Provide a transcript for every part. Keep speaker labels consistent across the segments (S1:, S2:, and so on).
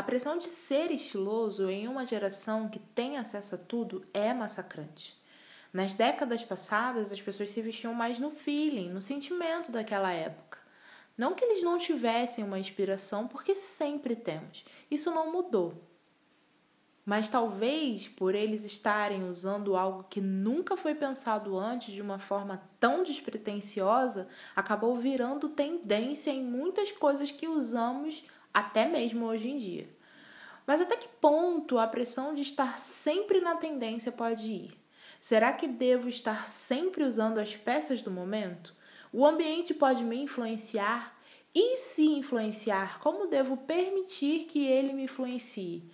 S1: A pressão de ser estiloso em uma geração que tem acesso a tudo é massacrante. Nas décadas passadas, as pessoas se vestiam mais no feeling, no sentimento daquela época. Não que eles não tivessem uma inspiração, porque sempre temos. Isso não mudou. Mas talvez por eles estarem usando algo que nunca foi pensado antes de uma forma tão despretensiosa, acabou virando tendência em muitas coisas que usamos até mesmo hoje em dia. Mas até que ponto a pressão de estar sempre na tendência pode ir? Será que devo estar sempre usando as peças do momento? O ambiente pode me influenciar? E se influenciar, como devo permitir que ele me influencie?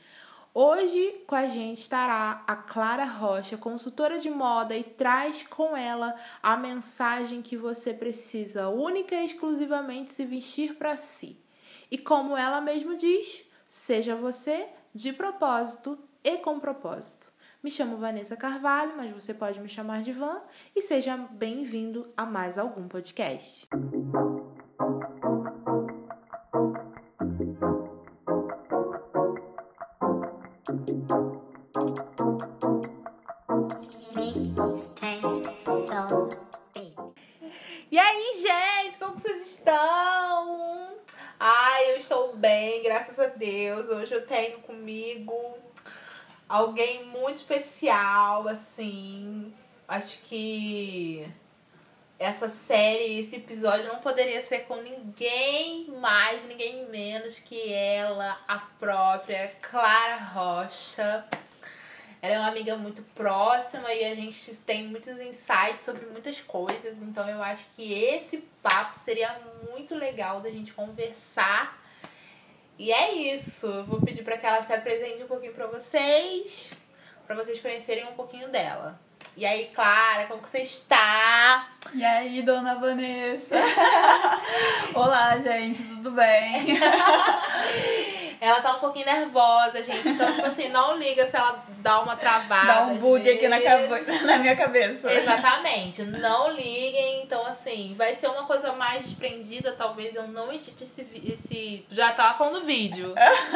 S1: Hoje com a gente estará a Clara Rocha, consultora de moda, e traz com ela a mensagem que você precisa única e exclusivamente se vestir para si. E como ela mesma diz, seja você de propósito e com propósito. Me chamo Vanessa Carvalho, mas você pode me chamar de Van e seja bem-vindo a mais algum podcast. Deus. Hoje eu tenho comigo alguém muito especial, assim. Acho que essa série, esse episódio não poderia ser com ninguém mais, ninguém menos que ela, a própria Clara Rocha. Ela é uma amiga muito próxima e a gente tem muitos insights sobre muitas coisas, então eu acho que esse papo seria muito legal da gente conversar. E é isso. Eu vou pedir para que ela se apresente um pouquinho para vocês, para vocês conhecerem um pouquinho dela. E aí, Clara, como que você está?
S2: E aí, dona Vanessa? Olá, gente, tudo bem?
S1: ela tá um pouquinho nervosa, gente. Então, tipo assim, não liga se ela dá uma travada.
S2: Dá um bug aqui na, na, minha cabeça.
S1: Exatamente. Não liguem. Então, assim, vai ser uma coisa mais desprendida. Talvez eu não edite esse. esse... Já tava falando do vídeo.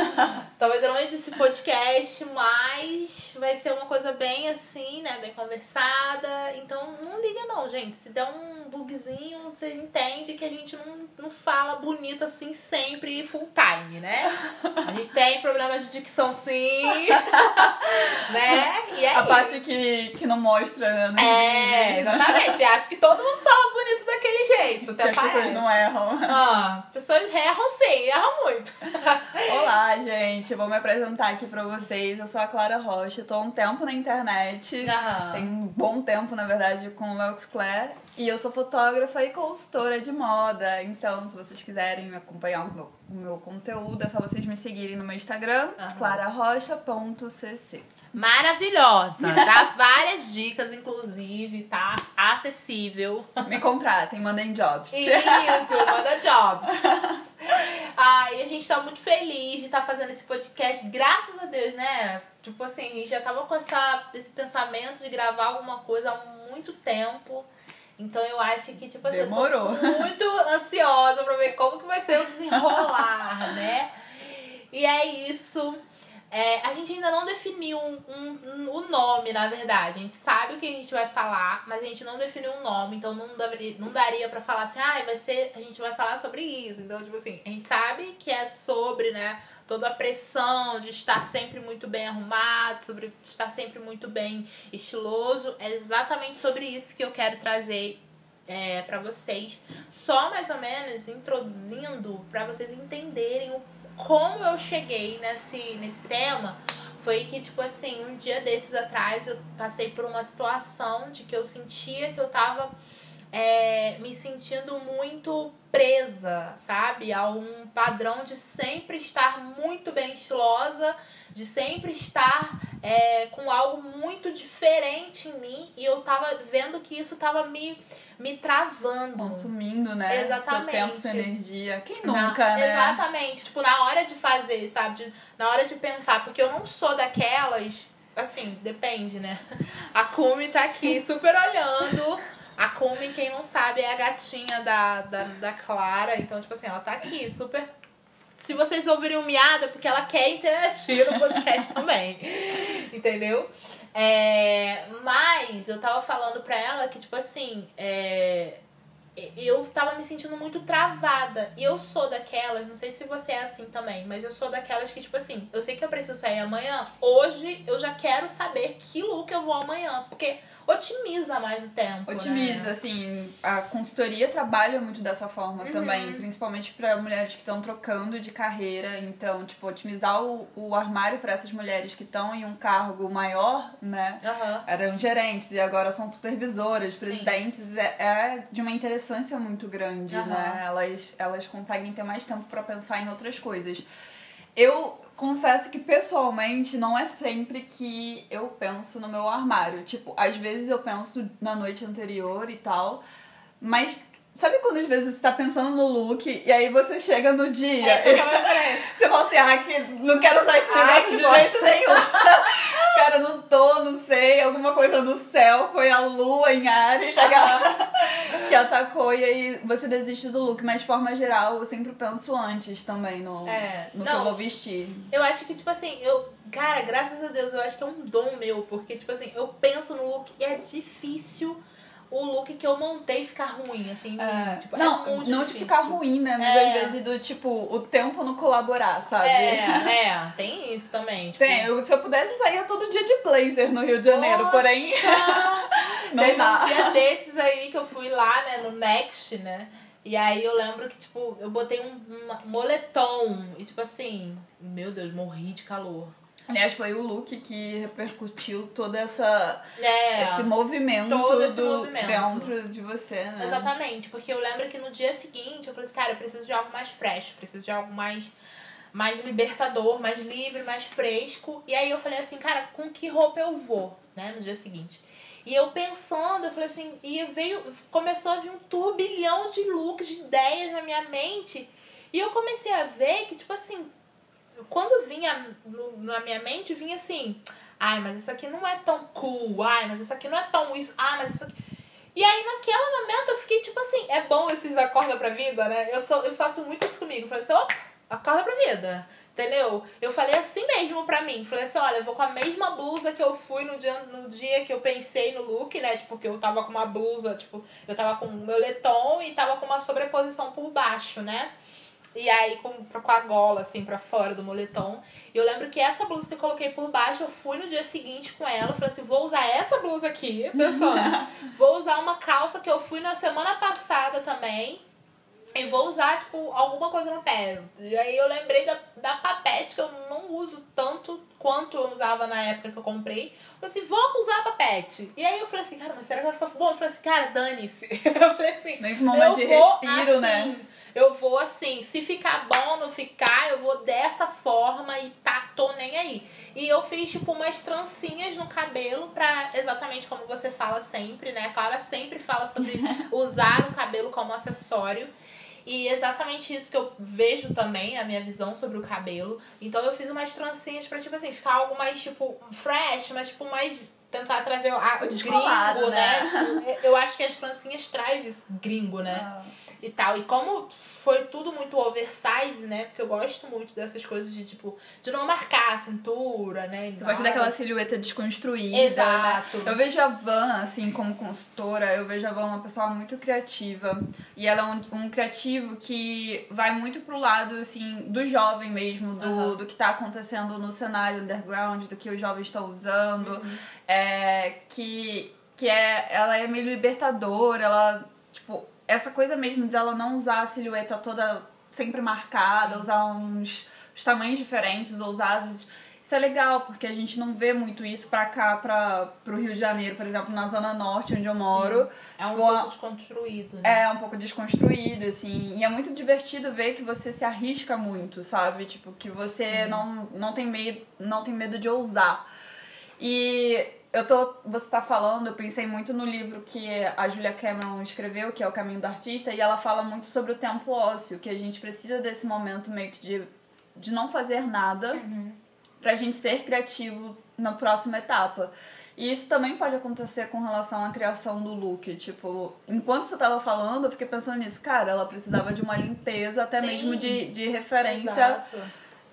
S1: talvez eu não edite esse podcast, mas vai ser uma coisa bem assim, né? Bem conversada. Então, não liga, não, gente. Se der um bugzinho, você entende que a gente não, não fala bonito assim sempre full time, né? A gente tem problemas de dicção sim. né? E é
S2: A
S1: isso.
S2: parte que, que não mostra, né?
S1: É, exatamente. Você acha que todo mundo fala bonito daquele jeito. Até
S2: que as pessoas não erram.
S1: Ah, as pessoas erram sim, erram muito.
S2: Olá, gente. Vou me apresentar aqui pra vocês. Eu sou a Clara Rocha. Eu tô há um tempo na internet. Tem um bom tempo, na verdade, com o Lux Claire. E eu sou fotógrafa e consultora de moda. Então, se vocês quiserem acompanhar o meu, o meu conteúdo, é só vocês me seguirem no meu Instagram,
S1: Aham.
S2: clararocha.cc.
S1: Maravilhosa. Dá várias dicas, inclusive, tá? Acessível.
S2: Me contratem, mandem jobs.
S1: Isso, manda jobs. Ai, a gente tá muito feliz de estar fazendo esse podcast, graças a Deus, né? Tipo assim, a gente já tava com essa, esse pensamento de gravar alguma coisa há muito tempo. Então eu acho que, tipo assim,
S2: Demorou.
S1: muito ansiosa pra ver como que vai ser o desenrolar, né? E é isso. É, a gente ainda não definiu um, um- um- o nome, na verdade. A gente sabe o que a gente vai falar, mas a gente não definiu um nome, então não daria, não daria pra falar assim, ah, vai ser, a gente vai falar sobre isso. Então, tipo assim, a gente sabe que é sobre, né, toda a pressão de estar sempre muito bem arrumado, sobre estar sempre muito bem estiloso. É exatamente sobre isso que eu quero trazer é, para vocês. Só mais ou menos introduzindo para vocês entenderem o, como eu cheguei nesse, nesse tema. Foi que, tipo assim, um dia desses atrás eu passei por uma situação de que eu sentia que eu tava é, me sentindo muito presa, sabe? A um padrão de sempre estar muito bem estilosa, de sempre estar é, com algo muito diferente em mim e eu tava vendo que isso tava me, me travando.
S2: Consumindo, né?
S1: Exatamente.
S2: Seu tempo, sua energia. Quem
S1: Na-
S2: nunca, né?
S1: Exatamente. Tipo, na hora de fazer, sabe? De- na hora de pensar. Porque eu não sou daquelas. Assim, depende, né? A Kumi tá aqui super olhando. A Kumi, quem não sabe, é a gatinha da, da, da Clara. Então, tipo assim, ela tá aqui super se vocês ouvirem um miado, é porque ela quer interagir no podcast também. Entendeu? É, mas eu tava falando pra ela que, tipo assim, é, eu tava me sentindo muito travada. E eu sou daquelas, não sei se você é assim também, mas eu sou daquelas que, tipo assim, eu sei que eu preciso sair amanhã. Hoje eu já quero saber que look eu vou amanhã. Porque otimiza mais o tempo.
S2: Otimiza,
S1: né?
S2: assim, a consultoria trabalha muito dessa forma uhum. também, principalmente para mulheres que estão trocando de carreira. Então, tipo, otimizar o, o armário para essas mulheres que estão em um cargo maior, né?
S1: Uhum.
S2: Eram gerentes e agora são supervisoras, presidentes, é, é, de uma interessância muito grande, uhum. né? Elas, elas conseguem ter mais tempo para pensar em outras coisas. Eu confesso que pessoalmente não é sempre que eu penso no meu armário. Tipo, às vezes eu penso na noite anterior e tal, mas Sabe quando às vezes você tá pensando no look e aí você chega no dia
S1: é, e
S2: você fala assim, ah, que não quero usar esse negócio de jeito nenhum. Cara, não tô, não sei, alguma coisa no céu, foi a lua em Ares que atacou e aí você desiste do look. Mas de forma geral, eu sempre penso antes também no, é, no não, que eu vou vestir.
S1: Eu acho que, tipo assim, eu. Cara, graças a Deus, eu acho que é um dom meu, porque, tipo assim, eu penso no look e é difícil o look que eu montei ficar ruim, assim. É. Tipo,
S2: não,
S1: é
S2: não
S1: difícil.
S2: de ficar ruim, né? Mas é. às vezes do tipo, o tempo não colaborar, sabe?
S1: É, é, tem isso também. Tipo...
S2: Tem, eu, se eu pudesse sair todo dia de blazer no Rio de Janeiro,
S1: Poxa!
S2: porém. não
S1: Teve
S2: dá.
S1: um dia desses aí que eu fui lá, né, no Next, né? E aí eu lembro que, tipo, eu botei um, um moletom. E tipo assim, meu Deus, morri de calor.
S2: Aliás, foi o look que repercutiu toda essa
S1: é,
S2: esse movimento
S1: todo esse
S2: do,
S1: movimento.
S2: dentro de você, né?
S1: Exatamente, porque eu lembro que no dia seguinte eu falei assim, cara, eu preciso de algo mais fresh, preciso de algo mais mais libertador, mais livre, mais fresco. E aí eu falei assim, cara, com que roupa eu vou, né, no dia seguinte? E eu pensando, eu falei assim, e veio, começou a vir um turbilhão de looks, de ideias na minha mente. E eu comecei a ver que, tipo assim, quando vinha no, na minha mente, vinha assim, ai, mas isso aqui não é tão cool, ai, mas isso aqui não é tão isso, ah, mas isso aqui. E aí, naquele momento, eu fiquei tipo assim, é bom esses acorda pra vida, né? Eu, sou, eu faço muito isso comigo. Falei assim, opa, acorda pra vida. Entendeu? Eu falei assim mesmo pra mim. Falei assim, olha, eu vou com a mesma blusa que eu fui no dia, no dia que eu pensei no look, né? Tipo, que eu tava com uma blusa, tipo, eu tava com um moletom e tava com uma sobreposição por baixo, né? E aí com, com a gola, assim, pra fora do moletom. E eu lembro que essa blusa que eu coloquei por baixo, eu fui no dia seguinte com ela. Falei assim, vou usar essa blusa aqui, pensando. vou usar uma calça que eu fui na semana passada também. E vou usar, tipo, alguma coisa no pé. E aí eu lembrei da, da papete, que eu não uso tanto quanto eu usava na época que eu comprei. Eu falei assim, vou usar a papete. E aí eu falei assim, cara, mas será que vai ficar bom? Eu falei assim, cara, dane-se. Eu falei assim,
S2: que momento de respiro, né?
S1: assim, né? Eu vou assim, se ficar bom, não ficar, eu vou dessa forma e tá, tô nem aí. E eu fiz, tipo, umas trancinhas no cabelo pra, exatamente como você fala sempre, né? A Clara sempre fala sobre usar o cabelo como acessório. E exatamente isso que eu vejo também, a minha visão sobre o cabelo. Então eu fiz umas trancinhas pra, tipo assim, ficar algo mais, tipo, fresh, mas, tipo, mais tentar trazer a, o gringo, né? né? Tipo, eu acho que as trancinhas traz isso, gringo, né? Ah. E tal. E como foi tudo muito oversize, né? Porque eu gosto muito dessas coisas de, tipo, de não marcar a cintura, né?
S2: Você gosta daquela silhueta desconstruída,
S1: Exato.
S2: Né? Eu vejo a Van, assim, como consultora, eu vejo a Van uma pessoa muito criativa. E ela é um, um criativo que vai muito pro lado, assim, do jovem mesmo, do, uhum. do que tá acontecendo no cenário underground, do que os jovens estão usando. Uhum. É, que, que é, ela é meio libertadora, ela, tipo, essa coisa mesmo de ela não usar a silhueta toda sempre marcada, Sim. usar uns, uns tamanhos diferentes, ousados. Isso é legal, porque a gente não vê muito isso pra cá, pra, pro Rio de Janeiro, por exemplo, na Zona Norte, onde eu moro. Sim.
S1: É um tipo, pouco desconstruído, né?
S2: É, um pouco desconstruído, assim. E é muito divertido ver que você se arrisca muito, sabe? Tipo, que você não, não, tem medo, não tem medo de ousar. E eu tô, você tá falando, eu pensei muito no livro que a Julia Cameron escreveu, que é O Caminho do Artista, e ela fala muito sobre o tempo ósseo, que a gente precisa desse momento meio que de, de não fazer nada
S1: uhum.
S2: pra gente ser criativo na próxima etapa. E isso também pode acontecer com relação à criação do look. Tipo, enquanto você tava falando, eu fiquei pensando nisso. Cara, ela precisava de uma limpeza, até
S1: Sim.
S2: mesmo de, de referência.
S1: Exato.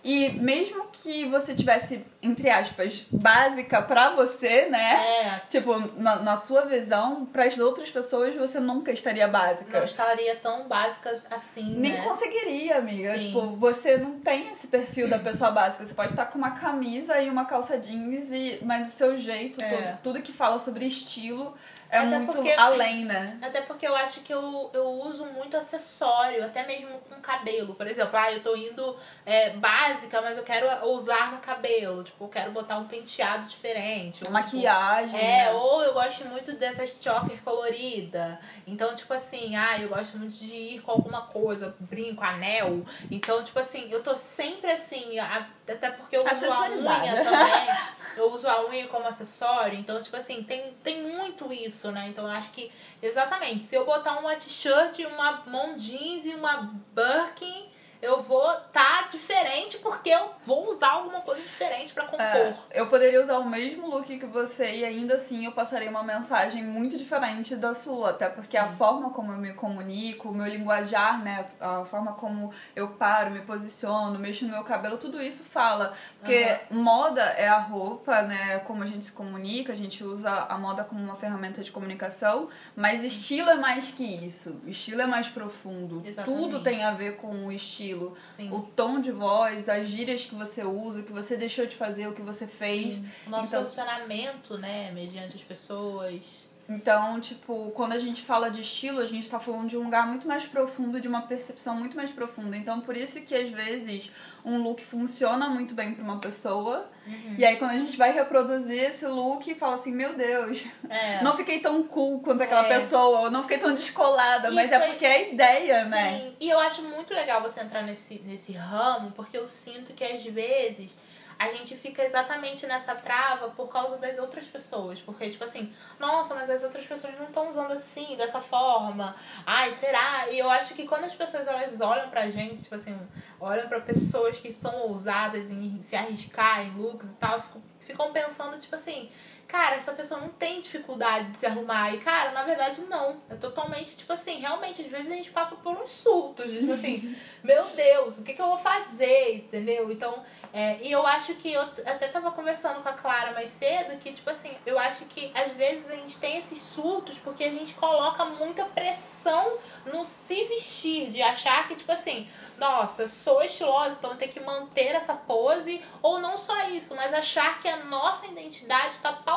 S2: E mesmo que você tivesse, entre aspas, básica pra você, né?
S1: É,
S2: Tipo, na, na sua visão, pras outras pessoas você nunca estaria básica.
S1: não estaria tão básica assim,
S2: Nem
S1: né?
S2: conseguiria, amiga.
S1: Sim.
S2: Tipo, você não tem esse perfil da pessoa básica. Você pode estar com uma camisa e uma calça jeans, e... mas o seu jeito,
S1: É.
S2: tudo, tudo que fala sobre estilo é
S1: Até
S2: muito
S1: porque-
S2: além, né?
S1: Até porque eu acho que eu, eu uso muito acessório, até mesmo com cabelo. Por exemplo, ah, eu tô indo é, básica, mas eu quero usar no cabelo. Tipo, eu quero botar um penteado diferente. ou,
S2: Maquiagem.
S1: É,
S2: né?
S1: ou eu gosto muito dessas choker colorida. Então, tipo assim, ah, eu gosto muito de ir com alguma coisa, brinco, anel. Então, tipo assim, eu tô sempre assim, até porque eu uso a unha também. Eu uso a unha como acessório. Então, tipo assim, tem, tem muito isso, né? Então, eu acho que, exatamente, se eu botar uma t-shirt, uma mão jeans e uma Birkin, eu vou tá diferente porque eu vou usar alguma coisa diferente pra compor.
S2: É, eu poderia usar o mesmo look que você e ainda assim eu passaria uma mensagem muito diferente da sua, até porque a forma como eu me comunico, o meu linguajar, né, a forma como eu paro, me posiciono, mexo no meu cabelo, tudo isso fala. Porque moda é a roupa, né, como a gente se comunica, a gente usa a moda como uma ferramenta de comunicação, mas estilo é mais que isso. Estilo é mais profundo.
S1: Exatamente.
S2: Tudo tem a ver com o estilo
S1: Sim.
S2: o tom de voz, as gírias que você usa, o que você deixou de fazer, o que você fez.
S1: Sim. O nosso
S2: Então-
S1: posicionamento, né, mediante as pessoas.
S2: Então, tipo, quando a gente fala de estilo, a gente tá falando de um lugar muito mais profundo, de uma percepção muito mais profunda. Então, por isso que às vezes um look funciona muito bem pra uma pessoa, e aí quando a gente vai reproduzir esse look, fala assim: "Meu Deus,
S1: É.
S2: não fiquei tão cool quanto aquela
S1: É.
S2: pessoa, ou não fiquei tão descolada",
S1: E
S2: mas é porque é a ideia, né?
S1: Sim, e eu acho muito legal você entrar nesse, nesse ramo, porque eu sinto que às vezes a gente fica exatamente nessa trava por causa das outras pessoas. Porque, tipo assim, nossa, mas as outras pessoas não estão usando assim, dessa forma. Ai, será? E eu acho que quando as pessoas elas olham pra gente, tipo assim, olham pra pessoas que são ousadas em se arriscar em looks e tal, ficam, pensando, tipo assim, cara, essa pessoa não tem dificuldade de se arrumar. E, cara, na verdade, não. É totalmente, tipo assim, realmente, às vezes a gente passa por uns surtos, tipo assim, meu Deus, o que, que eu vou fazer, entendeu? Então, é, e eu acho que eu até tava conversando com a Clara mais cedo, que, tipo assim, eu acho que às vezes a gente tem esses surtos porque a gente coloca muita pressão no se vestir, de achar que, tipo assim, nossa, eu sou estilosa, então eu tenho que manter essa pose, ou não só isso, mas achar que a nossa identidade está pautada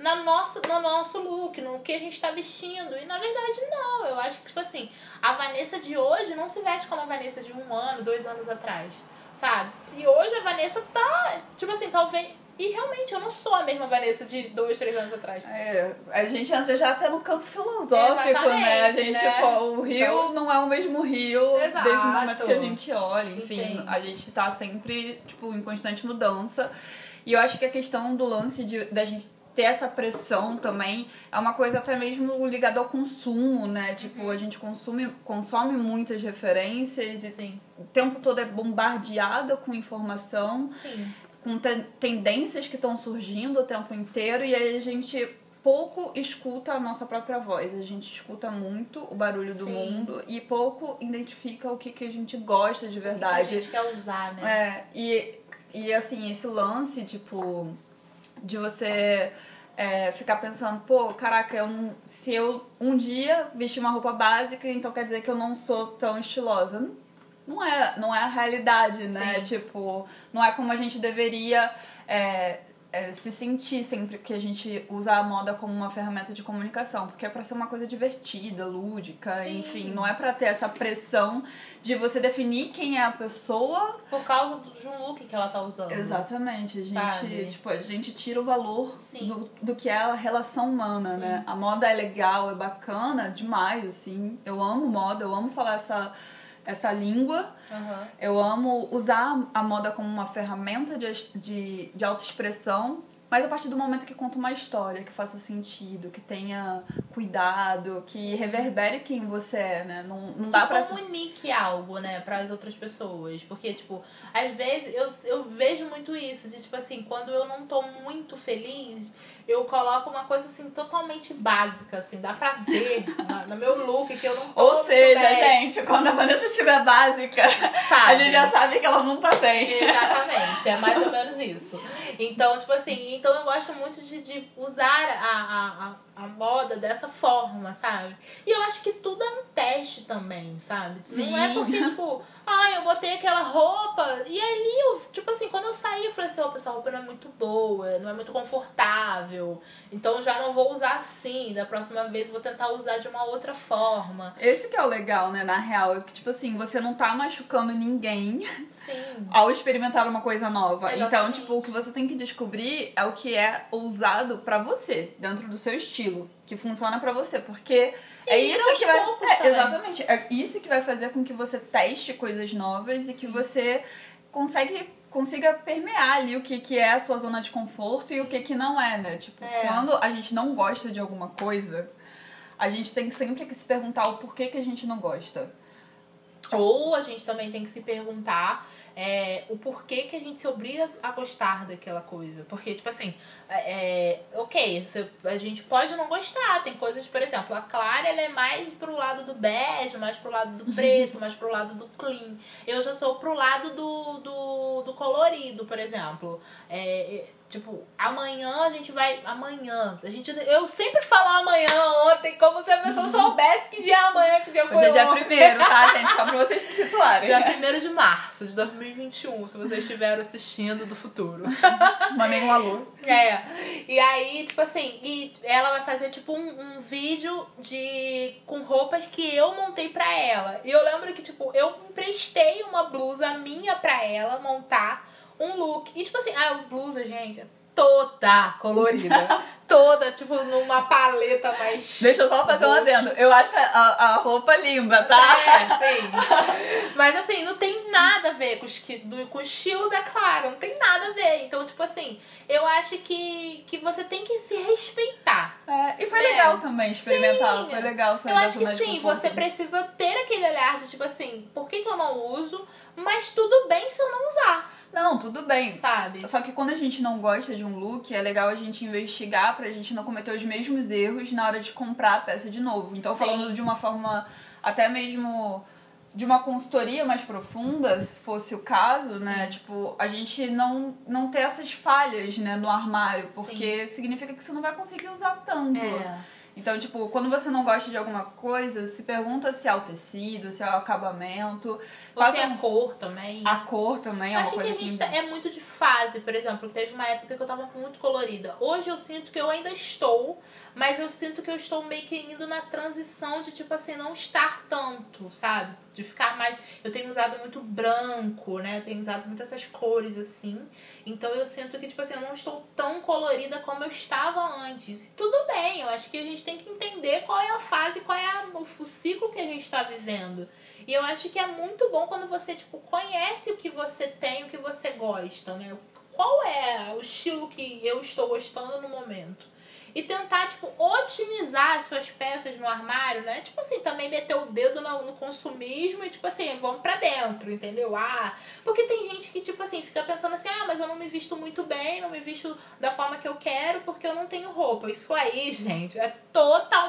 S1: na nossa, no nosso look, no que a gente tá vestindo. E na verdade não. Eu acho que, tipo assim, a Vanessa de hoje não se veste como a Vanessa de um ano, dois anos atrás. Sabe? E hoje a Vanessa tá, tipo assim, talvez. E realmente eu não sou a mesma Vanessa de dois, três anos atrás.
S2: É, a gente entra já até no campo filosófico, né? A
S1: Exatamente,
S2: gente,
S1: né?
S2: pô, o rio
S1: Então-
S2: não é o mesmo rio
S1: Exato.
S2: desde o momento que a gente olha. Enfim,
S1: Entende.
S2: a gente tá sempre, tipo, em constante mudança. E eu acho que a questão do lance de, da gente ter essa pressão também é uma coisa até mesmo ligada ao consumo, né? Tipo,
S1: Uhum.
S2: a gente consome, consome muitas referências e
S1: Sim,
S2: o tempo todo é bombardeada com informação
S1: sim.
S2: com ten- tendências que estão surgindo o tempo inteiro e aí a gente pouco escuta a nossa própria voz. A gente escuta muito o barulho do
S1: Sim.
S2: mundo e pouco identifica o que, que a gente gosta de
S1: A
S2: verdade.
S1: gente quer usar, né?
S2: É, e, e assim, esse lance, tipo, de você é, ficar pensando, pô, caraca, eu não- se eu um dia vestir uma roupa básica, então quer dizer que eu não sou tão estilosa. Não é, não é a realidade, né?
S1: Sim.
S2: Tipo, não é como a gente deveria é, é, se sentir sempre que a gente usa a moda como uma ferramenta de comunicação, porque é pra ser uma coisa divertida, lúdica,
S1: Sim.
S2: enfim, não é pra ter essa pressão de você definir quem é a pessoa
S1: Por causa do, de um look que ela tá usando.
S2: Exatamente, a gente,
S1: Sabe?
S2: tipo, a gente tira o valor
S1: Sim.
S2: do, do que é a relação humana,
S1: Sim.
S2: né? A moda é legal, é bacana demais, assim. Eu amo moda, eu amo falar essa, essa língua.
S1: Aham.
S2: Eu amo usar a moda como uma ferramenta de, de, de autoexpressão, Mas a partir do momento que conta uma história que faça sentido, que tenha cuidado, que reverbere quem você é, né? Não, não dá
S1: que
S2: pra.
S1: comunique algo, né, para as outras pessoas. Porque, tipo, às vezes eu, eu vejo muito isso, de tipo assim, quando eu não tô muito feliz, eu coloco uma coisa assim totalmente básica, assim, dá pra ver na- no meu look que eu não tô
S2: Ou seja,
S1: bem,
S2: gente, quando a Vanessa estiver básica,
S1: sabe?
S2: a gente já sabe que ela não tá bem.
S1: Exatamente, é mais ou menos isso. Então, tipo assim, então eu gosto muito de, de usar a, a, a, a moda dessa forma, sabe? E eu acho que tudo é um teste também, sabe? Não é
S2: Sim.
S1: porque, tipo, ai, eu botei aquela roupa e ali eu, tipo assim, quando eu saí, eu falei assim, opa, essa roupa não é muito boa, não é muito confortável. Então já não vou usar assim. Da próxima vez vou tentar usar de uma outra forma.
S2: Esse que é o legal, né, na real, é que, tipo assim, você não tá machucando ninguém
S1: Sim.
S2: ao experimentar uma coisa nova. Então,
S1: Exatamente.
S2: tipo, o que você tem que descobrir é o que é ousado pra você, dentro do seu estilo, que funciona pra você, porque é
S1: ir
S2: isso
S1: aos
S2: que vai é, exatamente, é isso que vai fazer com que você teste coisas novas e que você consegue consiga permear ali o que, que é a sua zona de conforto e o que, que não é, né? Tipo,
S1: É.
S2: quando a gente não gosta de alguma coisa, a gente tem sempre que se perguntar o porquê que a gente não gosta.
S1: Ou a gente também tem que se perguntar é, o porquê que a gente se obriga a gostar daquela coisa. Porque, tipo assim, é, ok, você- a gente pode não gostar. Tem coisas, por exemplo, a Clara ela é mais pro lado do bege, mais pro lado do preto, mais pro lado do clean. Eu já sou pro lado do, do, do colorido, por exemplo. É, é, tipo, amanhã a gente vai. Amanhã. A gente, eu sempre falo amanhã, ontem, como se a pessoa soubesse que dia é amanhã, que dia foi
S2: Hoje é dia
S1: ontem.
S2: primeiro, tá, gente? Só pra vocês se situarem.
S1: Dia 1 de março de 2021, se vocês estiveram assistindo do futuro.
S2: Mandei um alô.
S1: É. E aí, tipo assim, e ela vai fazer tipo um, um vídeo de com roupas que eu montei pra ela. E eu lembro que, tipo, eu emprestei uma blusa minha pra ela montar um look. E tipo assim, a blusa, gente, é toda colorida. toda, tipo, numa paleta mais.
S2: Deixa eu só fazer um adendo. Eu acho a, a roupa linda, tá?
S1: É, sim. Mas assim, não tem nada a ver com, do- com o estilo da Clara. Não tem nada a ver. Então, tipo assim, eu acho que, que você tem que se respeitar.
S2: É, e foi
S1: É.
S2: legal também experimentar.
S1: Sim.
S2: Foi legal sair
S1: Eu acho que sim, você precisa ter aquele olhar de tipo assim, por que, que eu não uso? Mas tudo bem se eu não usar,
S2: Não, tudo bem.
S1: sabe?
S2: Só que quando a gente não gosta de um look, é legal a gente investigar pra gente não cometer os mesmos erros na hora de comprar a peça de novo. Então,
S1: Sim.
S2: falando de uma forma até mesmo de uma consultoria mais profunda, se fosse o caso, né?
S1: Sim.
S2: Tipo, a gente não, não ter essas falhas, né, no armário, porque significa que você não vai conseguir usar tanto.
S1: É.
S2: Então, tipo, quando você não gosta de alguma coisa, se pergunta se é o tecido, se é o acabamento.
S1: Você
S2: Passa
S1: a cor também.
S2: a cor também é uma
S1: Acho que
S2: coisa
S1: a gente tá- é muito de fase, por exemplo, teve uma época que eu tava muito colorida. Hoje eu sinto que eu ainda estou, mas eu sinto que eu estou meio que indo na transição de, tipo assim, não estar tanto, sabe? De ficar mais. Eu tenho usado muito branco, né? Eu tenho usado muito essas cores assim. Então eu sinto que, tipo assim, eu não estou tão colorida como eu estava antes. Tudo bem, eu acho que a gente tem que entender qual é a fase, qual é a- o, o ciclo que a gente está vivendo. E eu acho que é muito bom quando você, tipo, conhece o que você tem, o que você gosta, né? Qual é o estilo que eu estou gostando no momento. E tentar, tipo, otimizar as suas peças no armário, né? Tipo assim, também meter o dedo no, no consumismo e, tipo assim, vamos pra dentro, entendeu? Ah, porque tem gente que, tipo assim, fica pensando assim, ah, mas eu não me visto muito bem, não me visto da forma que eu quero porque eu não tenho roupa. Isso aí, gente, é totalmente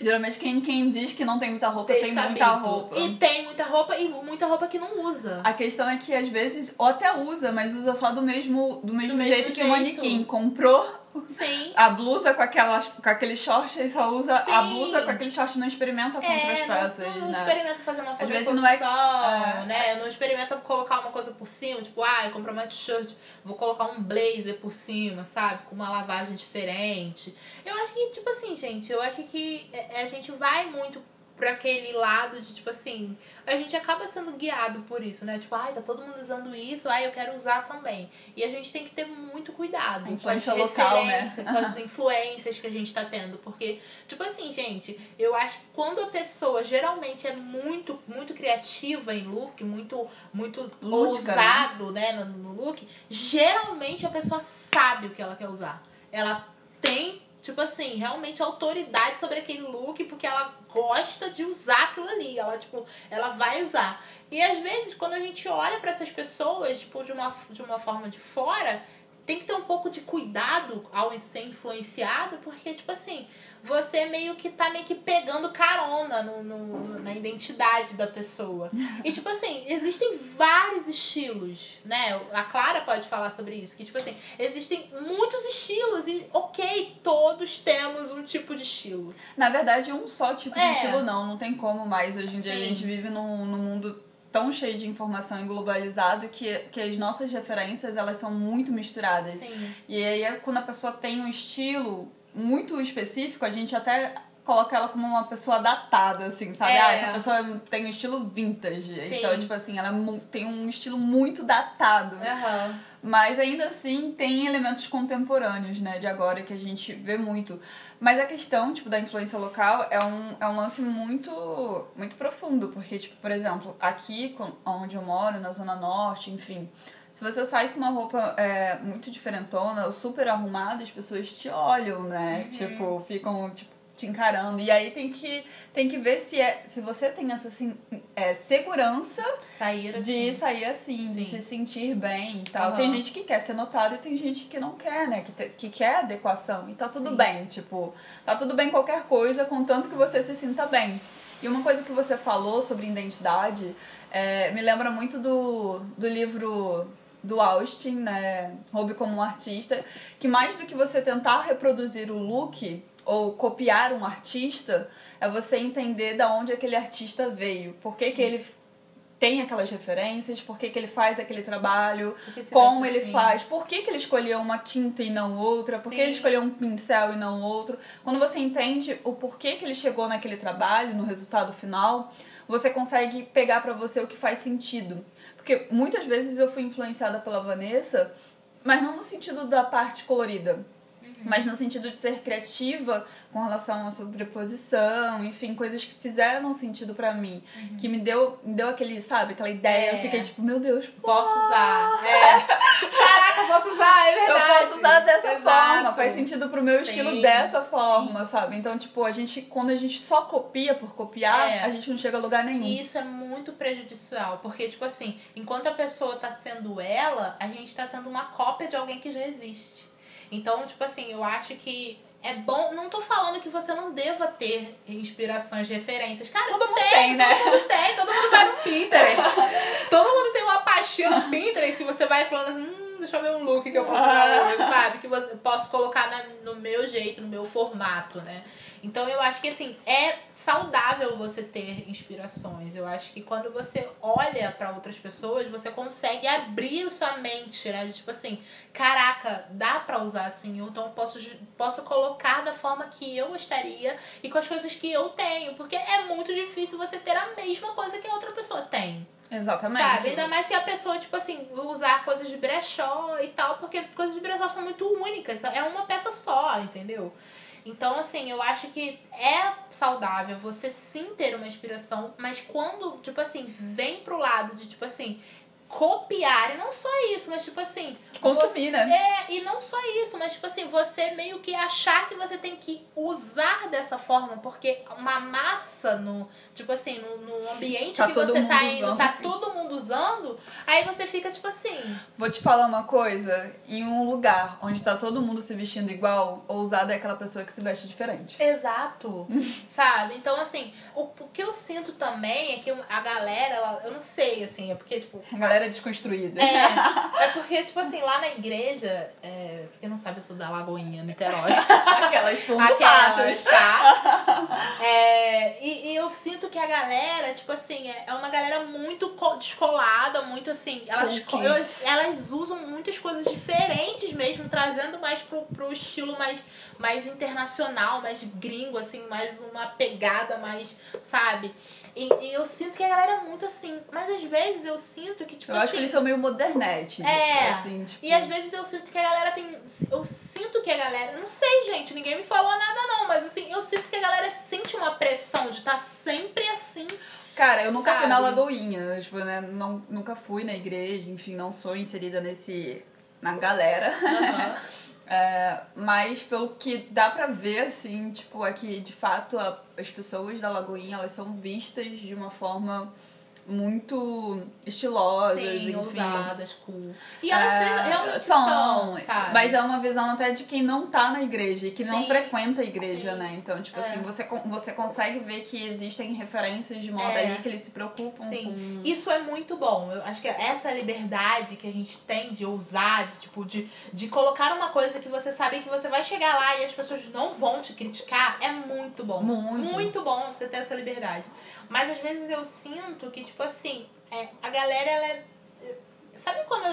S2: Geralmente quem, quem diz que não tem muita roupa tem muita roupa.
S1: E tem muita roupa e muita roupa que não usa.
S2: A questão é que às vezes, ou até usa, mas usa só do mesmo, do mesmo,
S1: mesmo
S2: jeito que o manequim. Comprou
S1: Sim.
S2: a blusa com, aquela, com aquele short e só usa a
S1: Sim.
S2: blusa com aquele short não experimenta com outras
S1: É,
S2: peças,
S1: não, não
S2: né?
S1: experimenta fazer uma sobreposição,
S2: é- é.
S1: né? Não experimenta colocar uma coisa por cima, tipo, ah, eu comprei uma t-shirt, vou colocar um blazer por cima, sabe? Com uma lavagem diferente. Eu acho que, tipo assim, gente, eu acho que é, a gente vai muito pra aquele lado de, tipo assim, a gente acaba sendo guiado por isso, né? Tipo, ai, tá todo mundo usando isso, ai, eu quero usar também. E a gente tem que ter muito cuidado com as
S2: local, né?
S1: com as influências que a gente tá tendo. Porque, tipo assim, gente, eu acho que quando a pessoa geralmente é muito, muito criativa em look, muito, muito
S2: Lúdica, né?
S1: ousado, né, no, no look, geralmente a pessoa sabe o que ela quer usar. Ela tem, tipo assim, realmente autoridade sobre aquele look porque ela gosta de usar aquilo ali. Ela, tipo, ela vai usar. E às vezes, quando a gente olha pra essas pessoas, tipo, de uma, de uma forma de fora, tem que ter um pouco de cuidado ao ser influenciado, porque, tipo assim, você meio que tá meio que pegando carona no, no- na identidade da pessoa. E, tipo assim, existem vários estilos, né? A Clara pode falar sobre isso, que, tipo assim, existem muitos estilos e, ok, todos temos um tipo de estilo.
S2: Na verdade, um só tipo de
S1: É.
S2: estilo não, não tem como mais. Hoje em dia a
S1: Sim.
S2: gente vive num, num mundo tão cheio de informação e globalizado que, que as nossas referências elas são muito misturadas.
S1: Sim.
S2: E aí é quando a pessoa tem um estilo muito específico, a gente até coloca ela como uma pessoa datada, assim, sabe?
S1: É.
S2: Ah, essa pessoa tem um estilo vintage.
S1: Sim.
S2: Então, tipo assim, ela é tem um estilo muito datado.
S1: Aham.
S2: Mas ainda assim tem elementos contemporâneos, né, de agora que a gente vê muito. Mas a questão, tipo, da influência local é um, é um lance muito, muito profundo, porque, tipo, por exemplo, aqui com- onde eu moro, na Zona Norte, enfim, se você sai com uma roupa é, muito diferentona, ou super arrumada, as pessoas te olham, né? Tipo, ficam, tipo, te encarando. E aí tem que, tem que ver se, é, se você tem essa assim, é, segurança
S1: Sair assim.
S2: de sair assim, de se sentir bem e tal.
S1: Aham.
S2: Tem gente que quer ser notada e tem gente que não quer, né? Que, te- que quer adequação. E tá tudo
S1: Sim.
S2: bem, tipo, tá tudo bem qualquer coisa, contanto que você se sinta bem. E uma coisa que você falou sobre identidade é, me lembra muito do, do livro do Austin, né? Roube como um artista, que mais do que você tentar reproduzir o look ou copiar um artista, é você entender da onde aquele artista veio, por que, que ele tem aquelas referências, por que, que ele faz aquele trabalho,
S1: que
S2: como ele
S1: assim?
S2: faz, por que, que ele escolheu uma tinta e não outra, por que
S1: Sim.
S2: ele escolheu um pincel e não outro. Quando você entende o porquê que ele chegou naquele trabalho, no resultado final, você consegue pegar pra você o que faz sentido. Porque muitas vezes eu fui influenciada pela Vanessa, mas não no sentido da parte colorida. Mas no sentido de ser criativa com relação à sobreposição, enfim, coisas que fizeram sentido pra mim. Que me deu, me deu aquele, sabe, aquela ideia.
S1: É.
S2: Eu fiquei tipo, meu Deus,
S1: Posso usar. É. Caraca, eu posso usar, é
S2: eu
S1: verdade.
S2: posso usar dessa
S1: Exato.
S2: forma, faz sentido pro meu
S1: Sim,
S2: estilo dessa forma, sabe? Então, tipo, a gente, quando a gente só copia por copiar,
S1: É.
S2: a gente não chega a lugar nenhum.
S1: E isso é muito prejudicial, porque, tipo assim, enquanto a pessoa tá sendo ela, a gente tá sendo uma cópia de alguém que já existe. Então, tipo assim, eu acho que é bom. Não tô falando que você não deva ter inspirações, referências. Cara,
S2: Todo mundo
S1: tem,
S2: tem, né?
S1: Todo mundo tem, todo mundo vai no Pinterest. todo mundo tem uma pastinha no Pinterest que você vai falando assim, hum, deixa eu ver um look que eu posso hoje, sabe? Que você posso colocar na- no meu jeito, no meu formato, né? Então eu acho que assim, é saudável você ter inspirações. Eu acho que quando você olha pra outras pessoas, você consegue abrir sua mente, né? De tipo assim, caraca, dá pra usar assim, então eu posso, posso colocar da forma que eu gostaria e com as coisas que eu tenho. Porque é muito difícil você ter a mesma coisa que a outra pessoa tem.
S2: Exatamente.
S1: Sabe? Ainda mais se a pessoa, tipo assim, usar coisas de brechó e tal, porque coisas de brechó são muito únicas. É uma peça só, entendeu? Então, assim, eu acho que é saudável você sim ter uma inspiração, mas quando, tipo assim, vem pro lado de, tipo assim, copiar, e não só isso, mas tipo assim.
S2: Consumir,
S1: você-
S2: né?
S1: É, e não só isso, mas tipo assim, você meio que achar que você tem que usar dessa forma, porque uma massa no, tipo assim, no, no ambiente
S2: Tá
S1: que você tá indo,
S2: usando,
S1: tá
S2: assim.
S1: todo mundo usando, aí você fica tipo assim,
S2: Vou te falar uma coisa, em um lugar onde tá todo mundo se vestindo igual, ousada é aquela pessoa que se veste diferente.
S1: Exato, sabe? Então, assim, o, o que eu sinto também é que a galera, ela- eu não sei, assim, é porque, tipo,
S2: A galera é desconstruída.
S1: é, é porque, tipo assim, lá na igreja, é, pra quem não sabe, eu sou da Lagoinha, Niterói.
S2: Aquelas
S1: Aquelas, tá? É, e, e eu sinto que a galera, tipo assim, é é uma galera muito co- descolada, muito assim. Elas, elas, elas usam muitas coisas diferentes mesmo, trazendo mais pro, pro estilo mais, mais internacional, mais gringo, assim, mais uma pegada mais, sabe? E, e, eu sinto que a galera é muito assim. Mas às vezes eu sinto que, tipo
S2: eu
S1: assim.
S2: acho que eles são meio modernete.
S1: É.
S2: Assim, tipo...
S1: E às vezes eu sinto que a galera tem. Eu sinto que a galera. Não sei, gente, ninguém me falou nada, não. Mas assim, eu sinto que a galera sente uma pressão de estar tá sempre assim.
S2: Cara, eu nunca sabe? fui na Lagoinha, tipo, né? Não, nunca fui na igreja, enfim, não sou inserida nesse. na galera. Uhum. É, mas pelo que dá pra ver, assim, tipo, é que de fato a, as pessoas da Lagoinha elas são vistas de uma forma muito estilosas, Sim, enfim.
S1: ousadas, cool. E elas é, realmente são, são, sabe?
S2: Mas é uma visão até de quem não tá na igreja e que Sim. não frequenta a igreja, Sim. né? Então, tipo é. assim, você, você consegue ver que existem referências de moda é. ali que eles se preocupam
S1: Sim.
S2: com...
S1: Isso é muito bom. Eu acho que essa liberdade que a gente tem de ousar, de, tipo, de, de colocar uma coisa que você sabe que você vai chegar lá e as pessoas não vão te criticar, é muito bom.
S2: Muito.
S1: Muito bom você ter essa liberdade. Mas às vezes eu sinto que, tipo assim, é, a galera, ela é. Sabe quando.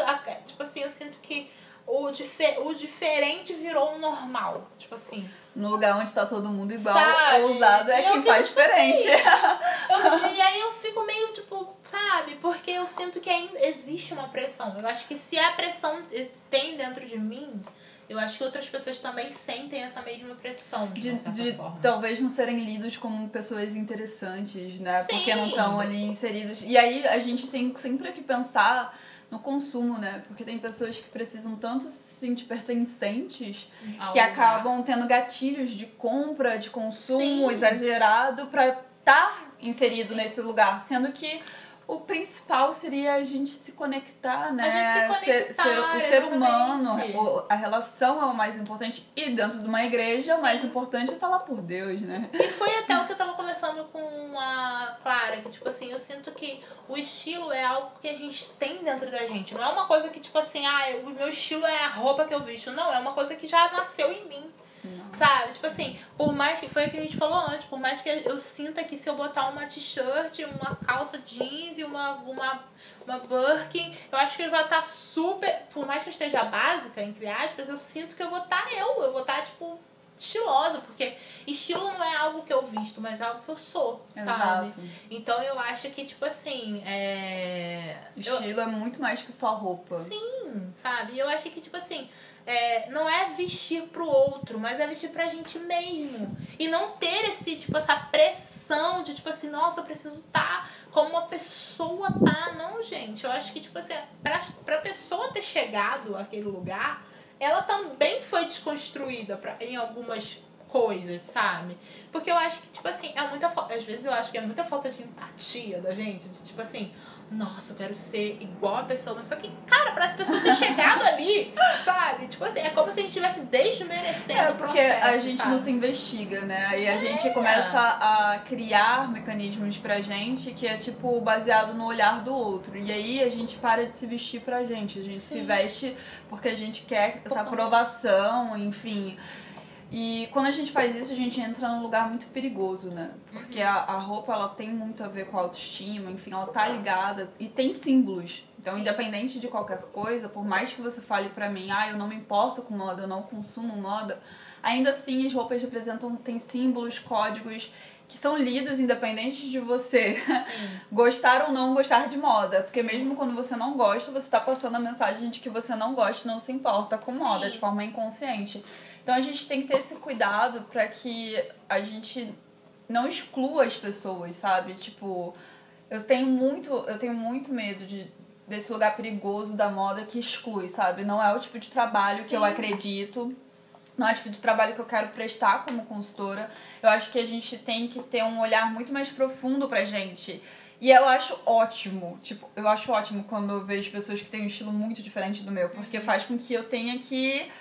S1: Tipo assim, eu sinto que o, difer, o diferente virou o normal. Tipo assim.
S2: No lugar onde tá todo mundo igual, sabe? ousado é quem faz tipo diferente.
S1: Assim, eu, e aí eu fico meio tipo, sabe? Porque eu sinto que ainda existe uma pressão. Eu acho que se a pressão tem dentro de mim, eu acho que outras pessoas também sentem essa mesma pressão. De, de, de
S2: talvez não serem lidos como pessoas interessantes, né? Sim. Porque não estão ali inseridos. E aí a gente tem sempre que pensar no consumo, né? Porque tem pessoas que precisam tanto se sentir pertencentes Ao que lugar. acabam tendo gatilhos de compra, de consumo Sim. exagerado para estar tá inserido Sim. nesse lugar, sendo que o principal seria a gente se conectar,
S1: né? Se conectar, ser, ser,
S2: o ser humano, a relação é o mais importante. E dentro de uma igreja, Sim. o mais importante é estar lá por Deus, né?
S1: E foi até o que eu tava conversando com a Clara, que tipo assim, eu sinto que o estilo é algo que a gente tem dentro da gente. Não é uma coisa que, tipo assim, ah, o meu estilo é a roupa que eu visto. Não, é uma coisa que já nasceu em mim. Não. Sabe? Tipo assim, por mais que foi o que a gente falou antes, por mais que eu sinta que se eu botar uma t-shirt, uma calça jeans e uma, uma, uma Birkin, eu acho que vai estar tá super. Por mais que eu esteja básica, entre aspas, eu sinto que eu vou estar tá eu. Eu vou estar, tá, tipo, estilosa, porque estilo não é algo que eu visto, mas é algo que eu sou, Exato. sabe? Então eu acho que, tipo assim, é.
S2: Estilo eu... é muito mais que só roupa.
S1: Sim, sabe? Eu acho que, tipo assim, é, não é vestir pro outro, mas é vestir pra gente mesmo. E não ter esse, tipo, essa pressão de, tipo assim, nossa, eu preciso estar tá como uma pessoa tá. Não, gente. Eu acho que, tipo assim, pra, pra pessoa ter chegado àquele lugar, ela também foi desconstruída pra, em algumas coisas, sabe? Porque eu acho que, tipo assim, é muita falta. Às vezes eu acho que é muita falta de empatia da gente. De, tipo assim, nossa, eu quero ser igual a pessoa. Mas só que, cara, pra pessoa ter chegado ali, sabe? Tipo assim, é como se a gente tivesse desmerecendo
S2: é, porque
S1: processo,
S2: a gente
S1: sabe?
S2: não se investiga, né? E a é. gente começa a criar mecanismos pra gente que é, tipo, baseado no olhar do outro. E aí a gente para de se vestir pra gente. A gente Sim. se veste porque a gente quer essa aprovação, enfim. E quando a gente faz isso, a gente entra num lugar muito perigoso, né? Porque a, a roupa, ela tem muito a ver com a autoestima, enfim, ela tá ligada e tem símbolos. Então, Sim. independente de qualquer coisa, por mais que você fale pra mim, ah, eu não me importo com moda, eu não consumo moda, ainda assim as roupas representam, tem símbolos, códigos que são lidos independente de você gostar ou não gostar de moda. Porque mesmo quando você não gosta, você está passando a mensagem de que você não gosta e não se importa com Sim. moda de forma inconsciente. Então a gente tem que ter esse cuidado para que a gente não exclua as pessoas, sabe? Tipo, eu tenho muito, eu tenho muito medo de desse lugar perigoso da moda que exclui, sabe? Não é o tipo de trabalho Sim. que eu acredito não é o tipo de trabalho que eu quero prestar como consultora. Eu acho que a gente tem que ter um olhar muito mais profundo pra gente. E eu acho ótimo, tipo, eu acho ótimo quando eu vejo pessoas que têm um estilo muito diferente do meu, porque faz com que eu tenha que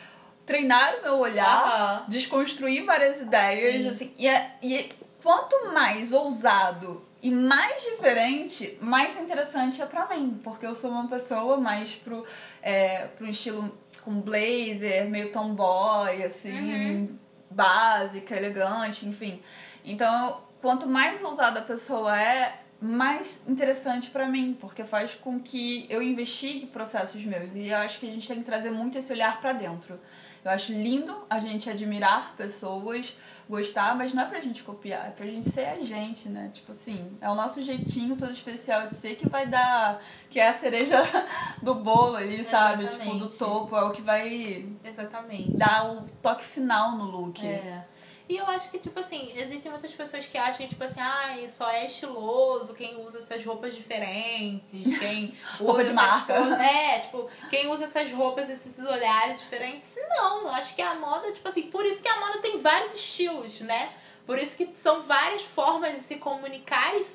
S2: treinar o meu olhar, desconstruir várias ideias, Sim. assim, e, é, e quanto mais ousado e mais diferente, mais interessante é para mim, porque eu sou uma pessoa mais pro, é, pro estilo com blazer, meio tomboy, assim, uhum. básica, elegante, enfim. Então, quanto mais ousada a pessoa é, mais interessante para mim, porque faz com que eu investigue processos meus e eu acho que a gente tem que trazer muito esse olhar para dentro. Eu acho lindo a gente admirar pessoas, gostar, mas não é pra gente copiar, é pra gente ser a gente, né? Tipo assim, é o nosso jeitinho todo especial de ser que vai dar, que é a cereja do bolo ali, sabe? Tipo, do topo, é o que vai
S1: Exatamente.
S2: dar o toque final no look.
S1: É. E eu acho que, tipo assim, existem muitas pessoas que acham tipo assim, ai, ah, só é estiloso quem usa essas roupas diferentes, quem
S2: Roupa de marca.
S1: Coisas, é, tipo, quem usa essas roupas, esses olhares diferentes. Não, eu acho que a moda, tipo assim, por isso que a moda tem vários estilos, né? Por isso que são várias formas de se comunicar e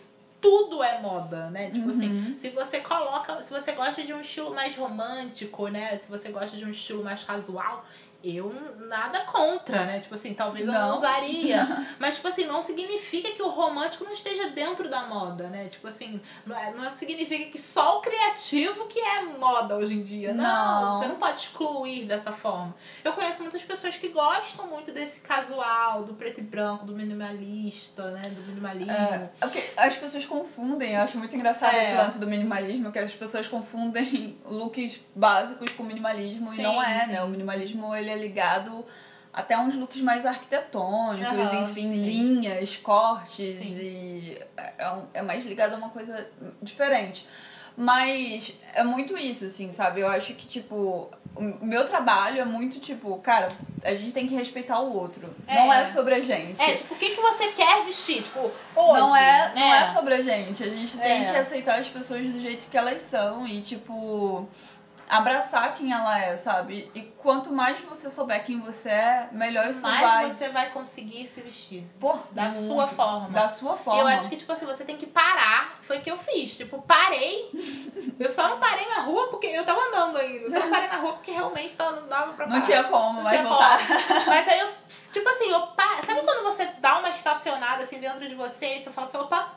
S1: tudo é moda, né? Tipo assim, uhum. assim, se você coloca, se você gosta de um estilo mais romântico, né? Se você gosta de um estilo mais casual, eu nada contra, né? Tipo assim, talvez eu não, não usaria. mas, tipo assim, não significa que o romântico não esteja dentro da moda, né? Tipo assim, não, é, não significa que só o criativo que é moda hoje em dia. Não, não, você não pode excluir dessa forma. Eu conheço muitas pessoas que gostam muito desse casual, do preto e branco, do minimalista, né? Do minimalismo. É,
S2: é porque as pessoas confundem, eu acho muito engraçado é. esse lance do minimalismo, que as pessoas confundem looks básicos com minimalismo sim, e não é, sim. né? O minimalismo, ele é ligado até uns looks mais arquitetônicos, uhum, enfim, sim. linhas, cortes sim. e é, é, é mais ligado a uma coisa diferente. Mas é muito isso, assim, sabe? Eu acho que, tipo, o meu trabalho é muito, tipo, cara, a gente tem que respeitar o outro. É. Não é sobre a gente.
S1: É, tipo, o que, que você quer vestir? Tipo, hoje.
S2: Não é, né? não é sobre a gente. A gente tem é. que aceitar as pessoas do jeito que elas são e, tipo abraçar quem ela é, sabe? E quanto mais você souber quem você é, melhor isso
S1: mais
S2: vai.
S1: Mais você vai conseguir se vestir. Por da muito. sua forma.
S2: Da sua forma.
S1: Eu acho que, tipo assim, você tem que parar. Foi o que eu fiz. Tipo, parei. eu só não parei na rua porque eu tava andando ainda. Eu só não parei na rua porque realmente tava, não dava pra parar.
S2: Não tinha como, não tinha voltar.
S1: como. Mas aí eu, tipo assim, eu Sabe quando você dá uma estacionada assim dentro de você e você fala assim, opa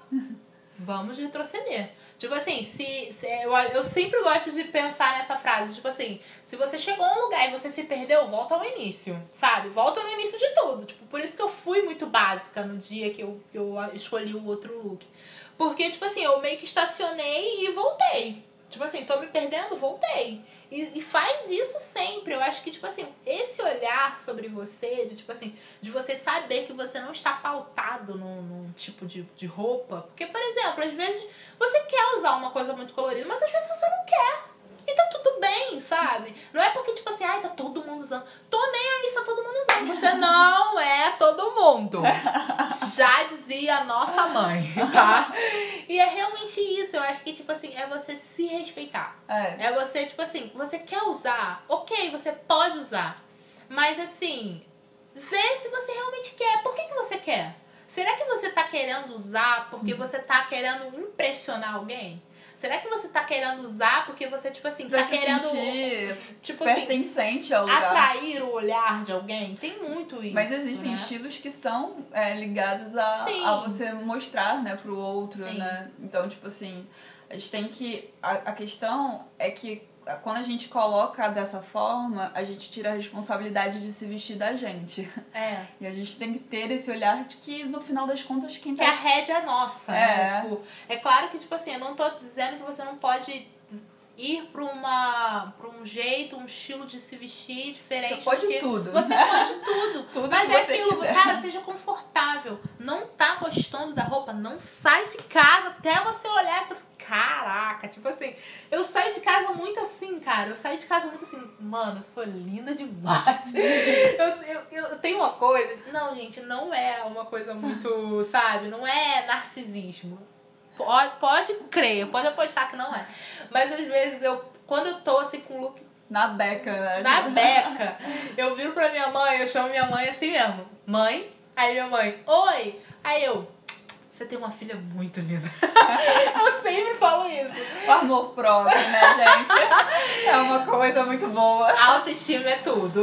S1: vamos retroceder. Tipo assim, se, se, eu, eu sempre gosto de pensar nessa frase, tipo assim, se você chegou a um lugar e você se perdeu, volta ao início, sabe? Volta ao início de tudo. Tipo, por isso que eu fui muito básica no dia que eu, eu escolhi o outro look. Porque, tipo assim, eu meio que estacionei e voltei. Tipo assim, tô me perdendo, voltei. E, e, faz isso sempre. Eu acho que, tipo assim, esse olhar sobre você, de tipo assim, de você saber que você não está pautado num, num, tipo de, de roupa. Porque, por exemplo, às vezes você quer usar uma coisa muito colorida, mas às vezes você não quer. E tá tudo bem, sabe? Não é porque, tipo assim, ai, tá todo mundo usando. Tô nem aí, tá todo mundo usando. Você não é todo mundo. Já dizia a nossa mãe, tá? E é realmente isso. Eu acho que, tipo assim, é você se respeitar. É. É você, tipo assim, você quer usar, ok, você pode usar. Mas assim, vê se você realmente quer. Por que, que você quer? Será que você tá querendo usar porque uhum. você tá querendo impressionar alguém? Será que você tá querendo usar porque você, tipo assim,
S2: pra
S1: tá querendo.
S2: Tipo assim, pertencente ao lugar.
S1: Atrair o olhar de alguém? Tem muito isso.
S2: Mas existem
S1: né?
S2: estilos que são é, ligados a, a você mostrar, né, pro outro, Sim. né? Então, tipo assim, a gente tem que. A, a questão é que quando a gente coloca dessa forma, a gente tira a responsabilidade de se vestir da gente.
S1: É.
S2: E a gente tem que ter esse olhar de que, no final das contas, quem
S1: tá... Que a rédea é nossa, né? é. né? Tipo, é claro que, tipo assim, eu não tô dizendo que você não pode ir para uma para um jeito, um estilo de se vestir diferente.
S2: Você pode tudo.
S1: Você pode tudo.
S2: tudo
S1: Mas
S2: é
S1: aquilo,
S2: quiser.
S1: cara, seja confortável. Não tá gostando da roupa, não sai de casa até você olhar e falar, caraca, tipo assim, eu saio de casa muito assim, cara. Eu saio de casa muito assim, mano, eu sou linda demais. eu, eu, eu tenho uma coisa. Não, gente, não é uma coisa muito, sabe? Não é narcisismo Pode, pode crer, pode apostar que não é. Mas às vezes eu, quando eu tô assim com o look.
S2: Na beca, né?
S1: Na beca. Eu viro pra minha mãe, eu chamo minha mãe assim mesmo. Mãe? Aí minha mãe, oi! Aí eu, você tem uma filha muito linda. eu sempre falo isso.
S2: O amor próprio, né, gente? É uma coisa muito boa.
S1: autoestima é tudo.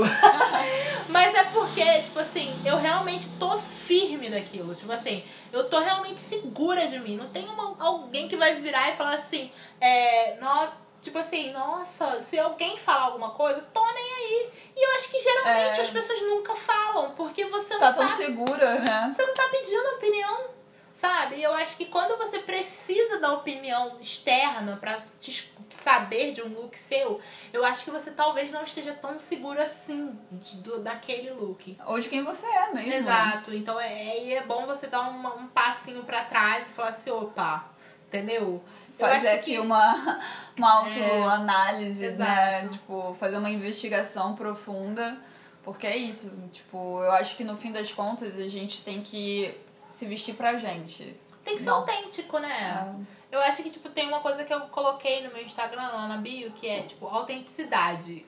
S1: Mas é porque, tipo assim, eu realmente tô firme daquilo. Tipo assim, eu tô realmente segura de mim. Não tem uma, alguém que vai virar e falar assim, é. Não, Tipo assim, nossa, se alguém falar alguma coisa, tô nem aí. E eu acho que geralmente é... as pessoas nunca falam, porque você
S2: tá
S1: não tá.
S2: tão segura, né?
S1: Você não tá pedindo opinião sabe? E eu acho que quando você precisa da opinião externa pra te saber de um look seu, eu acho que você talvez não esteja tão seguro assim de- do, daquele look.
S2: Ou de quem você é mesmo.
S1: Exato. Então é, e é bom você dar uma- um passinho pra trás e falar assim, opa, entendeu? Eu
S2: Fazer
S1: acho
S2: aqui
S1: que-
S2: uma, uma autoanálise,
S1: É,
S2: né? Tipo, fazer uma investigação profunda. Porque é isso, tipo, eu acho que no fim das contas a gente tem que se vestir pra gente.
S1: Tem que ser
S2: Não.
S1: autêntico, né?
S2: É.
S1: Eu acho que, tipo, tem uma coisa que eu coloquei no meu Instagram, lá na bio, que é, tipo, autenticidade.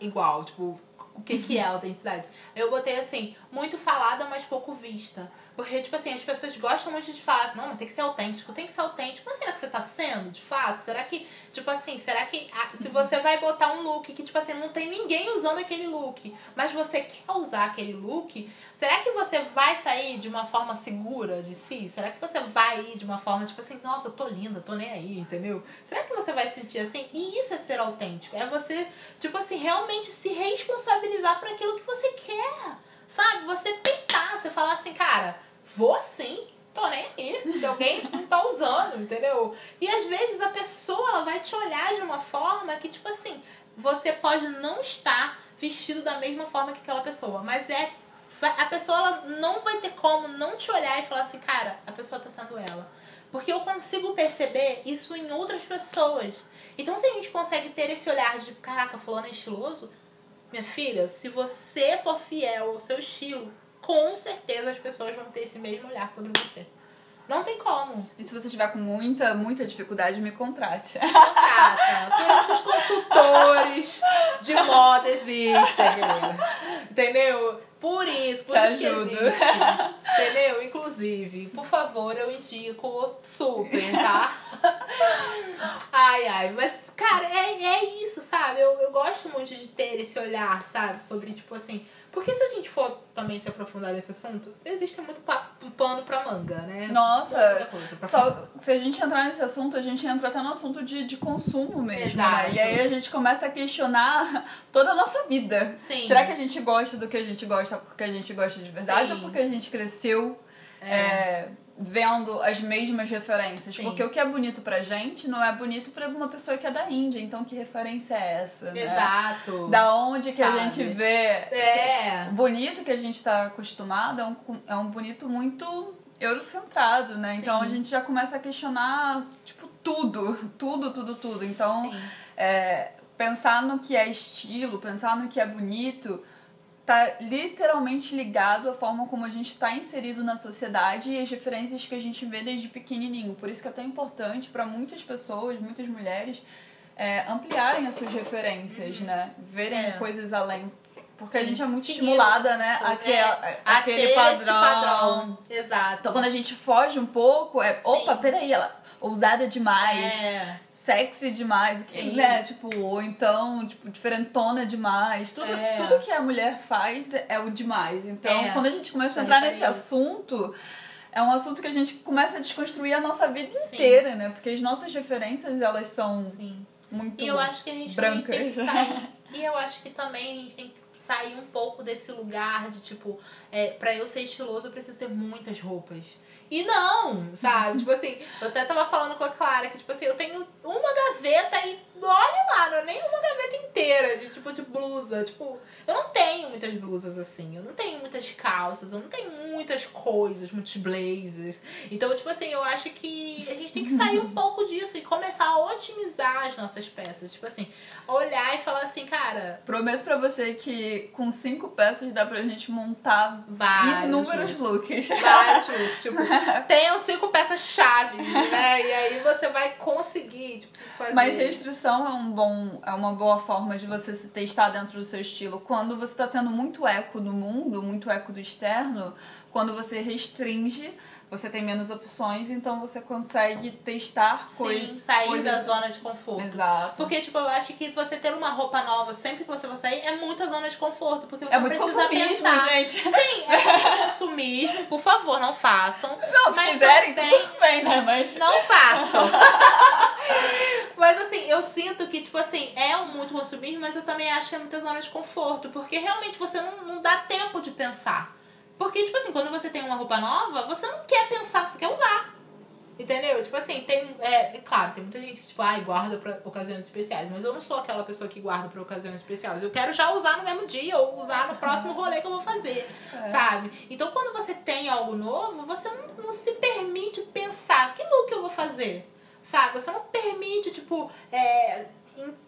S1: Igual, tipo, o que que é autenticidade? Eu botei assim, muito falada, mas pouco vista. Porque, tipo assim, as pessoas gostam muito de falar assim, não, mas tem que ser autêntico, tem que ser autêntico. Mas será que você tá sendo, de fato? Será que, tipo assim, será que ah, se você vai botar um look que, tipo assim, não tem ninguém usando aquele look, mas você quer usar aquele look, será que você vai sair de uma forma segura de si? Será que você vai ir de uma forma, tipo assim, nossa, eu tô linda, tô nem aí, entendeu? Será que você vai se sentir assim? E isso é ser autêntico. É você, tipo assim, realmente se responsabilizar por aquilo que você quer. Sabe? Você tentar, você falar assim, cara, vou sim, tô nem aí. Se alguém não tá usando, entendeu? E às vezes a pessoa ela vai te olhar de uma forma que, tipo assim, você pode não estar vestido da mesma forma que aquela pessoa, mas é. A pessoa ela não vai ter como não te olhar e falar assim, cara, a pessoa tá sendo ela. Porque eu consigo perceber isso em outras pessoas. Então, se a gente consegue ter esse olhar de, caraca, fulano é estiloso, minha filha, se você for fiel ao seu estilo, com certeza as pessoas vão ter esse mesmo olhar sobre você. Não tem como.
S2: E se você tiver com muita, muita dificuldade, me contrate.
S1: Contrata. Por isso que os consultores de moda existem, galera. Entendeu? Por isso, por
S2: Te
S1: isso que
S2: ajudo.
S1: existe. Entendeu? Inclusive, por favor, eu indico super, tá? Ai, ai, mas, cara, é, é isso, sabe? Eu, eu gosto muito de ter esse olhar, sabe? Sobre, tipo assim. Porque se a gente for também se aprofundar nesse assunto, existe muito pa- pano pra manga, né?
S2: Nossa, Só, se a gente entrar nesse assunto, a gente entra até no assunto de, de consumo mesmo,
S1: Exato.
S2: né? E aí a gente começa a questionar toda a nossa vida.
S1: Sim.
S2: Será que a gente gosta do que a gente gosta porque a gente gosta de verdade
S1: Sim.
S2: ou porque a gente cresceu é, vendo as mesmas referências?
S1: Sim.
S2: Porque o que é bonito pra gente não é bonito pra uma pessoa que é da Índia. Então que referência é essa, né?
S1: Exato.
S2: Da onde que
S1: Sabe?
S2: a gente vê
S1: É.
S2: o bonito que a gente tá acostumado é um, é um bonito muito eurocentrado, né?
S1: Sim.
S2: Então a gente já começa a questionar, tipo, tudo, tudo, tudo, tudo. Então, é, pensar no que é estilo, pensar no que é bonito, tá literalmente ligado à forma como a gente está inserido na sociedade e as referências que a gente vê desde pequenininho. Por isso que é tão importante para muitas pessoas, muitas mulheres, é, ampliarem as suas referências, né? Verem
S1: É.
S2: coisas além. Porque a
S1: Sim.
S2: gente é muito
S1: Seguir
S2: estimulada, né?
S1: é,
S2: a-
S1: a
S2: aquele
S1: ter esse
S2: padrão.
S1: padrão. Exato.
S2: Então quando a gente foge um pouco, é.
S1: Sim.
S2: Opa, peraí, ela ousada demais
S1: É.
S2: sexy demais,
S1: Sim.
S2: né? Tipo, ou então, tipo, diferentona demais. Tudo,
S1: É.
S2: tudo que a mulher faz é o demais. Então,
S1: É.
S2: quando a gente começa a entrar
S1: reparei
S2: nesse
S1: isso.
S2: assunto, é um assunto que a gente começa a desconstruir a nossa vida
S1: Sim.
S2: inteira, né? Porque as nossas referências, elas são
S1: Sim.
S2: muito
S1: E eu acho que a gente
S2: brancas.
S1: tem que sair. e eu acho que também a gente tem que sair um pouco desse lugar de tipo, é, pra eu ser estiloso eu preciso ter muitas roupas. E não, sabe? tipo assim, eu até tava falando com a Clara que, tipo assim, eu tenho uma gaveta e olha lá, não é nem uma gaveta inteira de tipo de blusa. Tipo, eu não tenho muitas blusas assim, eu não tenho muitas calças, eu não tenho muitas coisas, muitos blazers. Então, tipo assim, eu acho que a gente tem que sair um pouco disso e começar a otimizar as nossas peças. Tipo assim, olhar e falar assim, cara,
S2: Prometo pra você que com cinco peças dá pra gente montar
S1: vários.
S2: inúmeros looks.
S1: Vários. Tipo, tenham cinco peças chaves, né? E aí você vai conseguir, tipo, fazer.
S2: Mas restrição é um bom, é uma boa forma de você se testar dentro do seu estilo. Quando você tá tendo muito eco do mundo, muito eco do externo, quando você restringe, você tem menos opções, então você consegue testar
S1: Sim,
S2: coisas.
S1: sair
S2: coisas-
S1: da zona de conforto.
S2: Exato.
S1: Porque, tipo, eu acho que você ter uma roupa nova sempre que você vai sair é muita zona de conforto. Porque você
S2: É muito
S1: precisa
S2: consumismo,
S1: pensar.
S2: gente.
S1: Sim, é muito consumismo. Por favor, não façam.
S2: Não, se
S1: Mas
S2: quiserem, tudo bem, né? Mas.
S1: Não façam. mas assim, eu sinto que, tipo assim, é um muito consumismo, mas eu também acho que é muita zona de conforto. Porque realmente você não, não dá tempo de pensar. Porque, tipo assim, quando você tem uma roupa nova, você não quer pensar, você quer usar. Entendeu? Tipo assim, tem. É, é claro, tem muita gente que, tipo, ai, guarda pra ocasiões especiais. Mas eu não sou aquela pessoa que guarda pra ocasiões especiais. Eu quero já usar no mesmo dia ou usar no próximo rolê que eu vou fazer. É. Sabe? Então, quando você tem algo novo, você não, não se permite pensar: que look eu vou fazer? Sabe? Você não permite, tipo, é,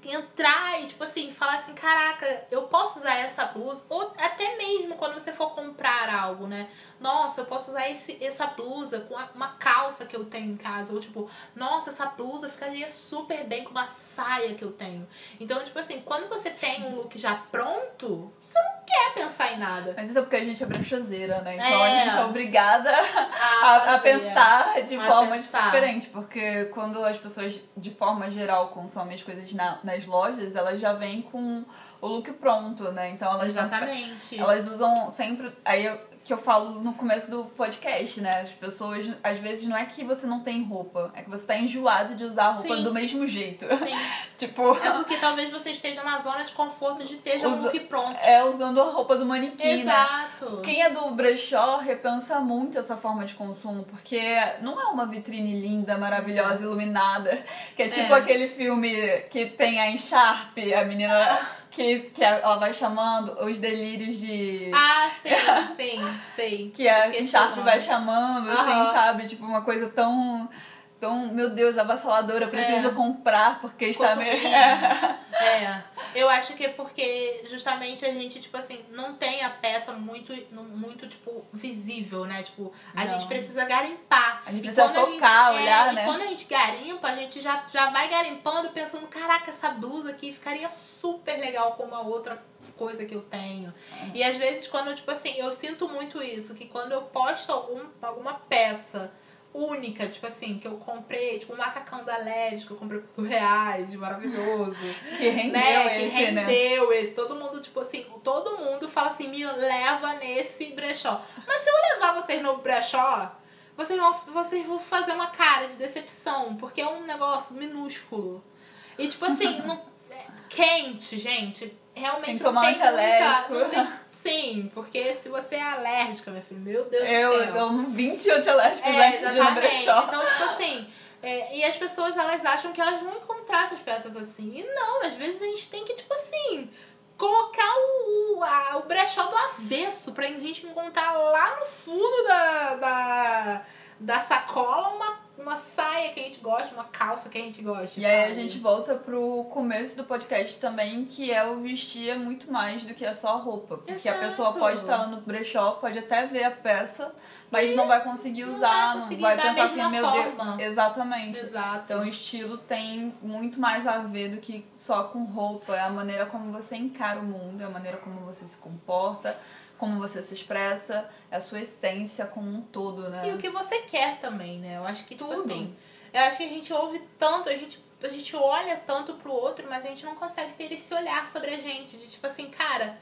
S1: entrar e, tipo assim, falar assim, caraca, eu posso usar essa blusa, ou até mesmo quando você for comprar algo, né? Nossa, eu posso usar esse, essa blusa com uma calça que eu tenho em casa, ou tipo, nossa, essa blusa ficaria super bem com uma saia que eu tenho. Então, tipo assim, quando você tem um look já pronto, você não quer pensar em nada.
S2: Mas isso é porque a gente é brechoseira, né? Então é. a gente é obrigada a, a, a pensar de a forma pensar. diferente, porque quando as pessoas, de forma geral, consomem as coisas na, nas lojas, elas já vêm com o look pronto, né? Então elas
S1: Exatamente.
S2: Já, elas usam sempre. Aí eu, que eu falo no começo do podcast, né? As pessoas, às vezes, não é que você não tem roupa, é que você tá enjoado de usar a roupa Sim. do mesmo jeito.
S1: Sim.
S2: tipo.
S1: É porque talvez você esteja na zona de conforto de ter já um look pronto.
S2: É, usando a roupa do manequim,
S1: né? Exato.
S2: Né? Quem é do brechó repensa muito essa forma de consumo, porque não é uma vitrine linda, maravilhosa, iluminada, que é tipo é. aquele filme que tem a Sharp, a menina que, que ela vai chamando os delírios de.
S1: Ah, sim, sim, sim.
S2: que a Sharp vai chamando, assim, sabe? Tipo, uma coisa tão então, meu Deus, avassaladora, preciso é. comprar porque está meio.
S1: é. Eu acho que é porque justamente a gente, tipo assim, não tem a peça muito, muito tipo, visível, né? Tipo, a não. gente precisa garimpar.
S2: A gente precisa tocar, gente, é, olhar,
S1: é,
S2: né?
S1: E quando a gente garimpa, a gente já, já vai garimpando pensando, caraca, essa blusa aqui ficaria super legal com uma outra coisa que eu tenho. É. E às vezes, quando, tipo assim, eu sinto muito isso, que quando eu posto algum, alguma peça única, tipo assim, que eu comprei, tipo, um macacão da LED, que eu comprei por reais, maravilhoso.
S2: que rendeu né? esse,
S1: que né? rendeu né? esse. Todo mundo, tipo assim, todo mundo fala assim, me leva nesse brechó. Mas se eu levar vocês no brechó, vocês vão, vocês vão fazer uma cara de decepção, porque é um negócio minúsculo. E tipo assim, não, é quente, gente realmente não tem. Muita, tem, sim, porque se você é alérgica, minha filha, meu Deus
S2: eu,
S1: do céu.
S2: Eu tomo 20 antialérgicos
S1: é,
S2: antes exatamente. de no
S1: Então, tipo assim, é, e as pessoas elas acham que elas vão encontrar essas peças assim. E não, às vezes a gente tem que, tipo assim, colocar o, a, o brechó do avesso pra gente encontrar lá no fundo da, da, da sacola uma uma saia que a gente gosta, uma calça que a gente gosta.
S2: E
S1: sabe?
S2: aí a gente volta pro começo do podcast também, que é o vestir é muito mais do que é só a roupa. Porque Exato. a pessoa pode estar no brechó, pode até ver a peça, mas e não vai conseguir usar, não vai, conseguir não vai pensar assim, meu forma. Deus. Exatamente.
S1: Exato.
S2: Então o estilo tem muito mais a ver do que só com roupa. É a maneira como você encara o mundo, é a maneira como você se comporta como você se expressa, é a sua essência como um todo, né?
S1: E o que você quer também, né? Eu acho que tipo Tudo. Tipo assim, eu acho que a gente ouve tanto, a gente, a gente olha tanto pro outro, mas a gente não consegue ter esse olhar sobre a gente, de tipo assim, cara,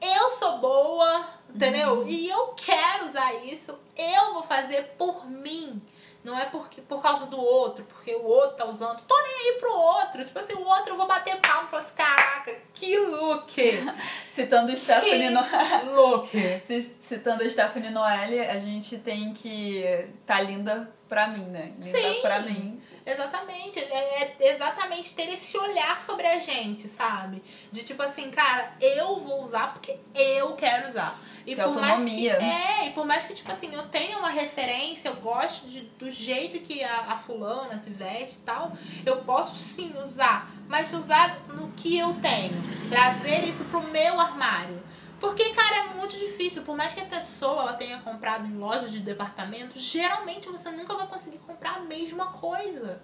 S1: eu sou boa, entendeu? Uhum. E eu quero usar isso, eu vou fazer por mim. Não é porque, por causa do outro, porque o outro tá usando. Tô nem aí pro outro. Tipo assim, o outro eu vou bater palma e falar assim: caraca, que look!
S2: Citando Stephanie
S1: Noelle. look!
S2: Citando Stephanie Noelle, a gente tem que tá linda pra mim, né? Linda Sim, pra mim.
S1: Exatamente. É, é exatamente ter esse olhar sobre a gente, sabe? De tipo assim, cara, eu vou usar porque eu quero usar.
S2: E por autonomia.
S1: Mais que, é, e por mais que, tipo assim, eu tenha uma referência, eu gosto de, do jeito que a, a fulana se veste e tal, eu posso sim usar, mas usar no que eu tenho. Trazer isso pro meu armário. Porque, cara, é muito difícil. Por mais que a pessoa ela tenha comprado em lojas de departamento, geralmente você nunca vai conseguir comprar a mesma coisa.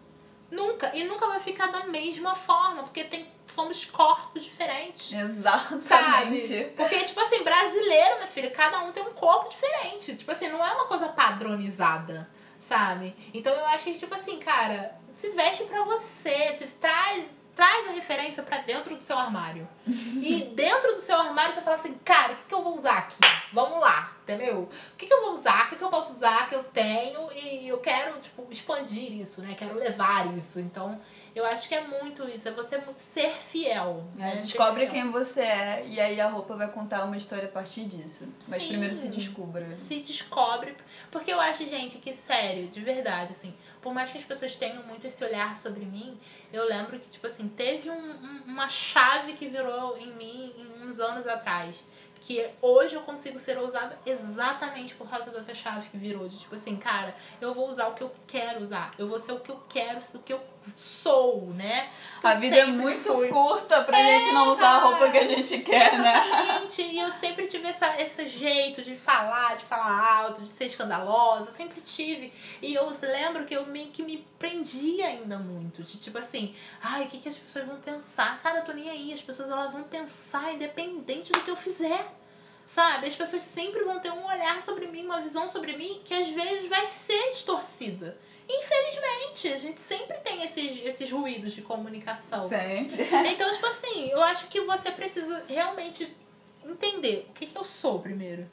S1: Nunca. E nunca vai ficar da mesma forma, porque tem, somos corpos diferentes.
S2: Exatamente.
S1: Sabe? Porque, tipo assim, brasileiro, minha filha, cada um tem um corpo diferente. Tipo assim, não é uma coisa padronizada, sabe? Então eu acho que, tipo assim, cara, se veste pra você, se traz traz a referência para dentro do seu armário. e dentro do seu armário você fala assim, cara, o que, que eu vou usar aqui? Vamos lá, entendeu? O que, que eu vou usar? O que, que eu posso usar que eu tenho? E eu quero, tipo, expandir isso, né? Quero levar isso. Então, Eu acho que é muito isso, é você ser fiel. Né?
S2: Descobre
S1: ser fiel.
S2: quem você é e aí a roupa vai contar uma história a partir disso. Mas
S1: Sim.
S2: primeiro se descubra.
S1: se descobre. Porque eu acho, gente, que sério, de verdade, assim, por mais que as pessoas tenham muito esse olhar sobre mim, eu lembro que, tipo assim, teve um- um- uma chave que virou em mim uns anos atrás. Que hoje eu consigo ser ousada exatamente por causa dessa chave que virou. De tipo assim, cara, eu vou usar o que eu quero usar. Eu vou ser o que eu quero, o que eu sou, né?
S2: A
S1: Eu
S2: vida é muito
S1: fui.
S2: curta pra gente não usar a roupa que a gente quer, né?
S1: Exatamente. E eu sempre tive essa, esse jeito de falar, de falar alto, de ser escandalosa. Sempre tive. E eu lembro que eu meio que me prendia ainda muito. De tipo assim, ai, o que, que as pessoas vão pensar? Cara, eu tô nem aí. As pessoas elas vão pensar independente do que eu fizer. Sabe? As pessoas sempre vão ter um olhar sobre mim, uma visão sobre mim que às vezes vai ser distorcida. Infelizmente, a gente sempre tem esses, esses ruídos de comunicação.
S2: Sempre.
S1: Então, tipo assim, eu acho que você precisa realmente entender o que, que eu sou primeiro.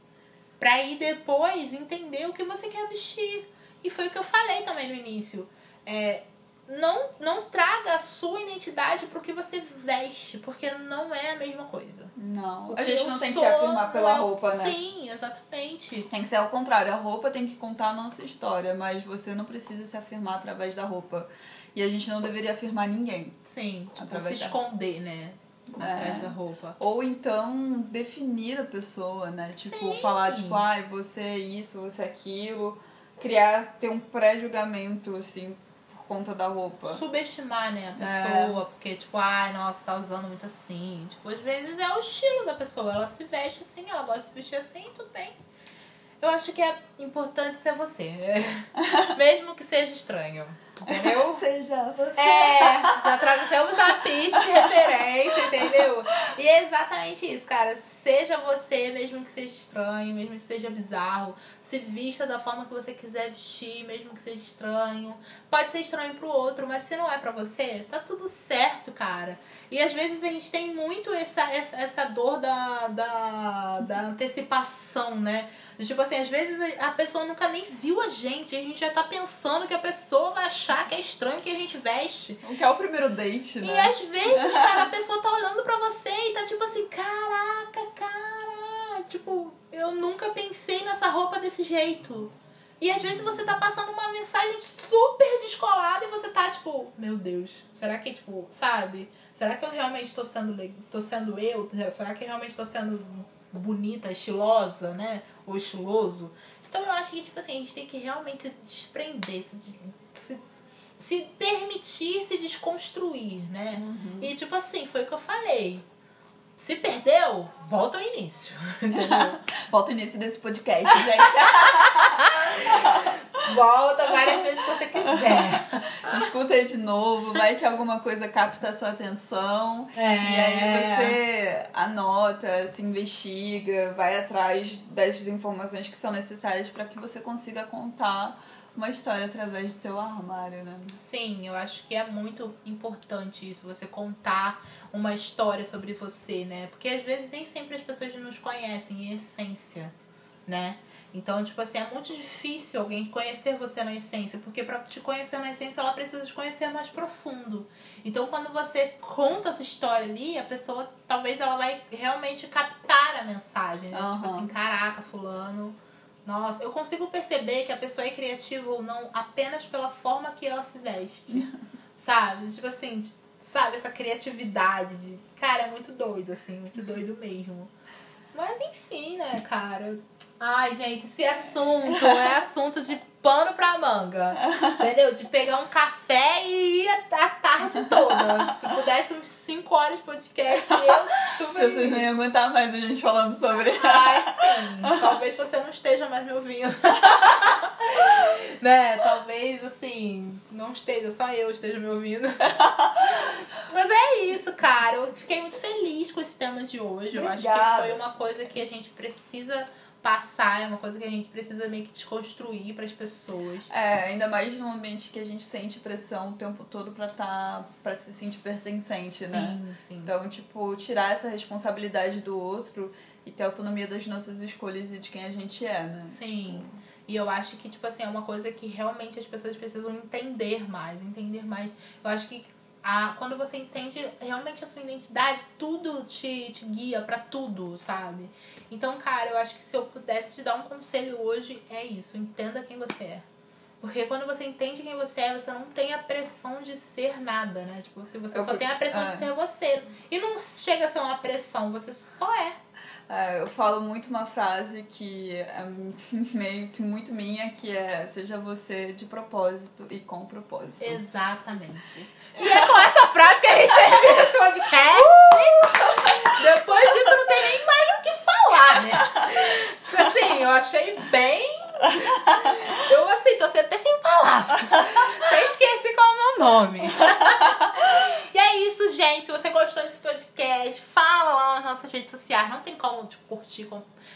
S1: Pra aí depois entender o que você quer vestir. E foi o que eu falei também no início. É, não, não traga a sua identidade pro que você veste, porque não é a mesma coisa.
S2: Não. A gente não tem que se afirmar pela
S1: não
S2: roupa, né?
S1: Sim, exatamente.
S2: Tem que ser ao contrário. A roupa tem que contar a nossa história, mas você não precisa se afirmar através da roupa. E a gente não deveria afirmar ninguém.
S1: Sim, tipo,
S2: Através
S1: se
S2: da-
S1: esconder, né? Atrás
S2: É.
S1: da roupa.
S2: Ou então definir a pessoa, né? Tipo,
S1: Sim.
S2: falar, tipo, ai, você é isso, você é aquilo. Criar, ter um pré-julgamento, assim, conta da roupa.
S1: subestimar,
S2: É.
S1: né, a pessoa, porque, tipo, ai, nossa, tá usando muito assim. Tipo, às vezes é o estilo da pessoa. Ela se veste assim, ela gosta de se vestir assim, tudo bem. Eu acho que é importante ser você. Mesmo que seja estranho. Entendeu?
S2: Seja você.
S1: É, já trouxemos a pitch de referência, entendeu? E é exatamente isso, cara. Seja você, mesmo que seja estranho, mesmo que seja bizarro. Se vista da forma que você quiser vestir, mesmo que seja estranho. Pode ser estranho pro outro, mas se não é pra você, tá tudo certo, cara. E às vezes a gente tem muito essa, essa, essa dor da, da, da antecipação, né? Tipo assim, às vezes a pessoa nunca nem viu a gente, a gente já tá pensando que a pessoa vai achar que é estranho que a gente veste.
S2: O que é o primeiro date,
S1: E
S2: né?
S1: às vezes, cara, a pessoa tá olhando pra você e tá tipo assim, caraca, cara, tipo, eu nunca pensei nessa roupa desse jeito. E às vezes você tá passando uma mensagem super descolada e você tá tipo, meu Deus, será que, tipo, sabe? Será que eu realmente tô sendo, tô sendo eu? Será que eu realmente tô sendo bonita, estilosa, né? Ou estiloso? Então eu acho que, tipo assim, a gente tem que realmente se desprender, se, se, se permitir se desconstruir, né?
S2: Uhum.
S1: E tipo assim, foi o que eu falei. Se perdeu, volta ao início.
S2: Volta o início desse podcast, gente.
S1: volta várias vezes que você quiser.
S2: Escuta aí de novo, vai que alguma coisa capta a sua atenção.
S1: É.
S2: E aí você anota, se investiga, vai atrás das informações que são necessárias para que você consiga contar uma história através do seu armário, né?
S1: Sim, eu acho que é muito importante isso, você contar uma história sobre você, né? Porque às vezes nem sempre as pessoas nos conhecem em essência, né? Então, tipo assim, é muito difícil alguém conhecer você na essência, porque pra te conhecer na essência, ela precisa te conhecer mais profundo. Então, quando você conta essa história ali, a pessoa, talvez ela vai realmente captar a mensagem, né? Tipo
S2: Aham.
S1: assim, caraca, fulano, nossa, eu consigo perceber que a pessoa é criativa ou não apenas pela forma que ela se veste. sabe? Tipo assim, sabe, essa criatividade de. Cara, é muito doido, assim, muito doido mesmo. Mas enfim, né, cara? Ai, gente, esse assunto é assunto de pano pra manga. Entendeu? De pegar um café e ir a tarde toda. Se pudesse uns 5 horas de podcast, eu
S2: As pessoas não iam aguentar mais a gente falando sobre.
S1: Ai, sim. Talvez você não esteja mais me ouvindo. né? Talvez, assim, não esteja, só eu esteja me ouvindo. Mas é isso, cara. Eu fiquei muito feliz com esse tema de hoje. Eu acho que
S2: Obrigada.
S1: foi uma coisa que a gente precisa passar, é uma coisa que a gente precisa meio que desconstruir para as pessoas.
S2: É, ainda mais num ambiente que a gente sente pressão o tempo todo pra tá, para se sentir pertencente, né?
S1: Sim, sim.
S2: Então, tipo, tirar essa responsabilidade do outro e ter autonomia das nossas escolhas e de quem a gente é, né?
S1: Sim. E eu acho que, tipo assim, é uma coisa que realmente as pessoas precisam entender mais, entender mais. Eu acho que a, quando você entende realmente a sua identidade, tudo te, te guia para tudo, sabe? Então, cara, eu acho que se eu pudesse te dar um conselho hoje, é isso. Entenda quem você é. Porque quando você entende quem você é, você não tem a pressão de ser nada, né? Tipo, se você eu, só tem a pressão de ser você. E não chega a ser uma pressão, você só é.
S2: É, eu falo muito uma frase que é meio que muito minha, que é seja você de propósito e com propósito.
S1: Exatamente. E é com essa frase que a gente termina esse podcast. Uh! Depois disso não tem nem mais o que falar, né? Assim, eu achei bem. Eu assim, tô até sem palavras. Até esqueci qual é o meu nome. Isso, gente. Se você gostou desse podcast, fala lá nas nossas redes sociais. Não tem como tipo, curtir,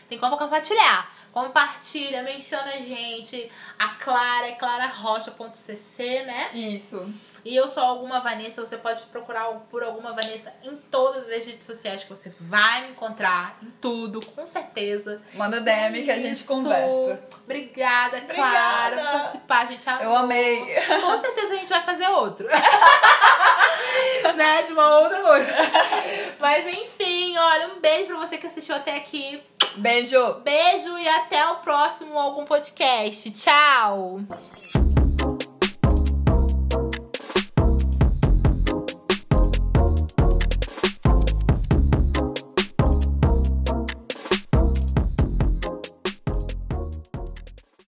S1: tem como compartilhar. Compartilha, menciona a gente. A Clara é clararocha.cc, né?
S2: Isso.
S1: E eu sou alguma Vanessa, você pode procurar por alguma Vanessa em todas as redes sociais que você vai me encontrar, em tudo, com certeza.
S2: Manda DM Isso. que a gente conversa.
S1: Obrigada, Obrigada. Clara, por participar, gente. Amou.
S2: Eu amei.
S1: Com certeza a gente vai fazer outro. né? De uma outra coisa. Mas enfim, olha, um beijo pra você que assistiu até aqui.
S2: Beijo.
S1: Beijo e até o próximo algum podcast. Tchau.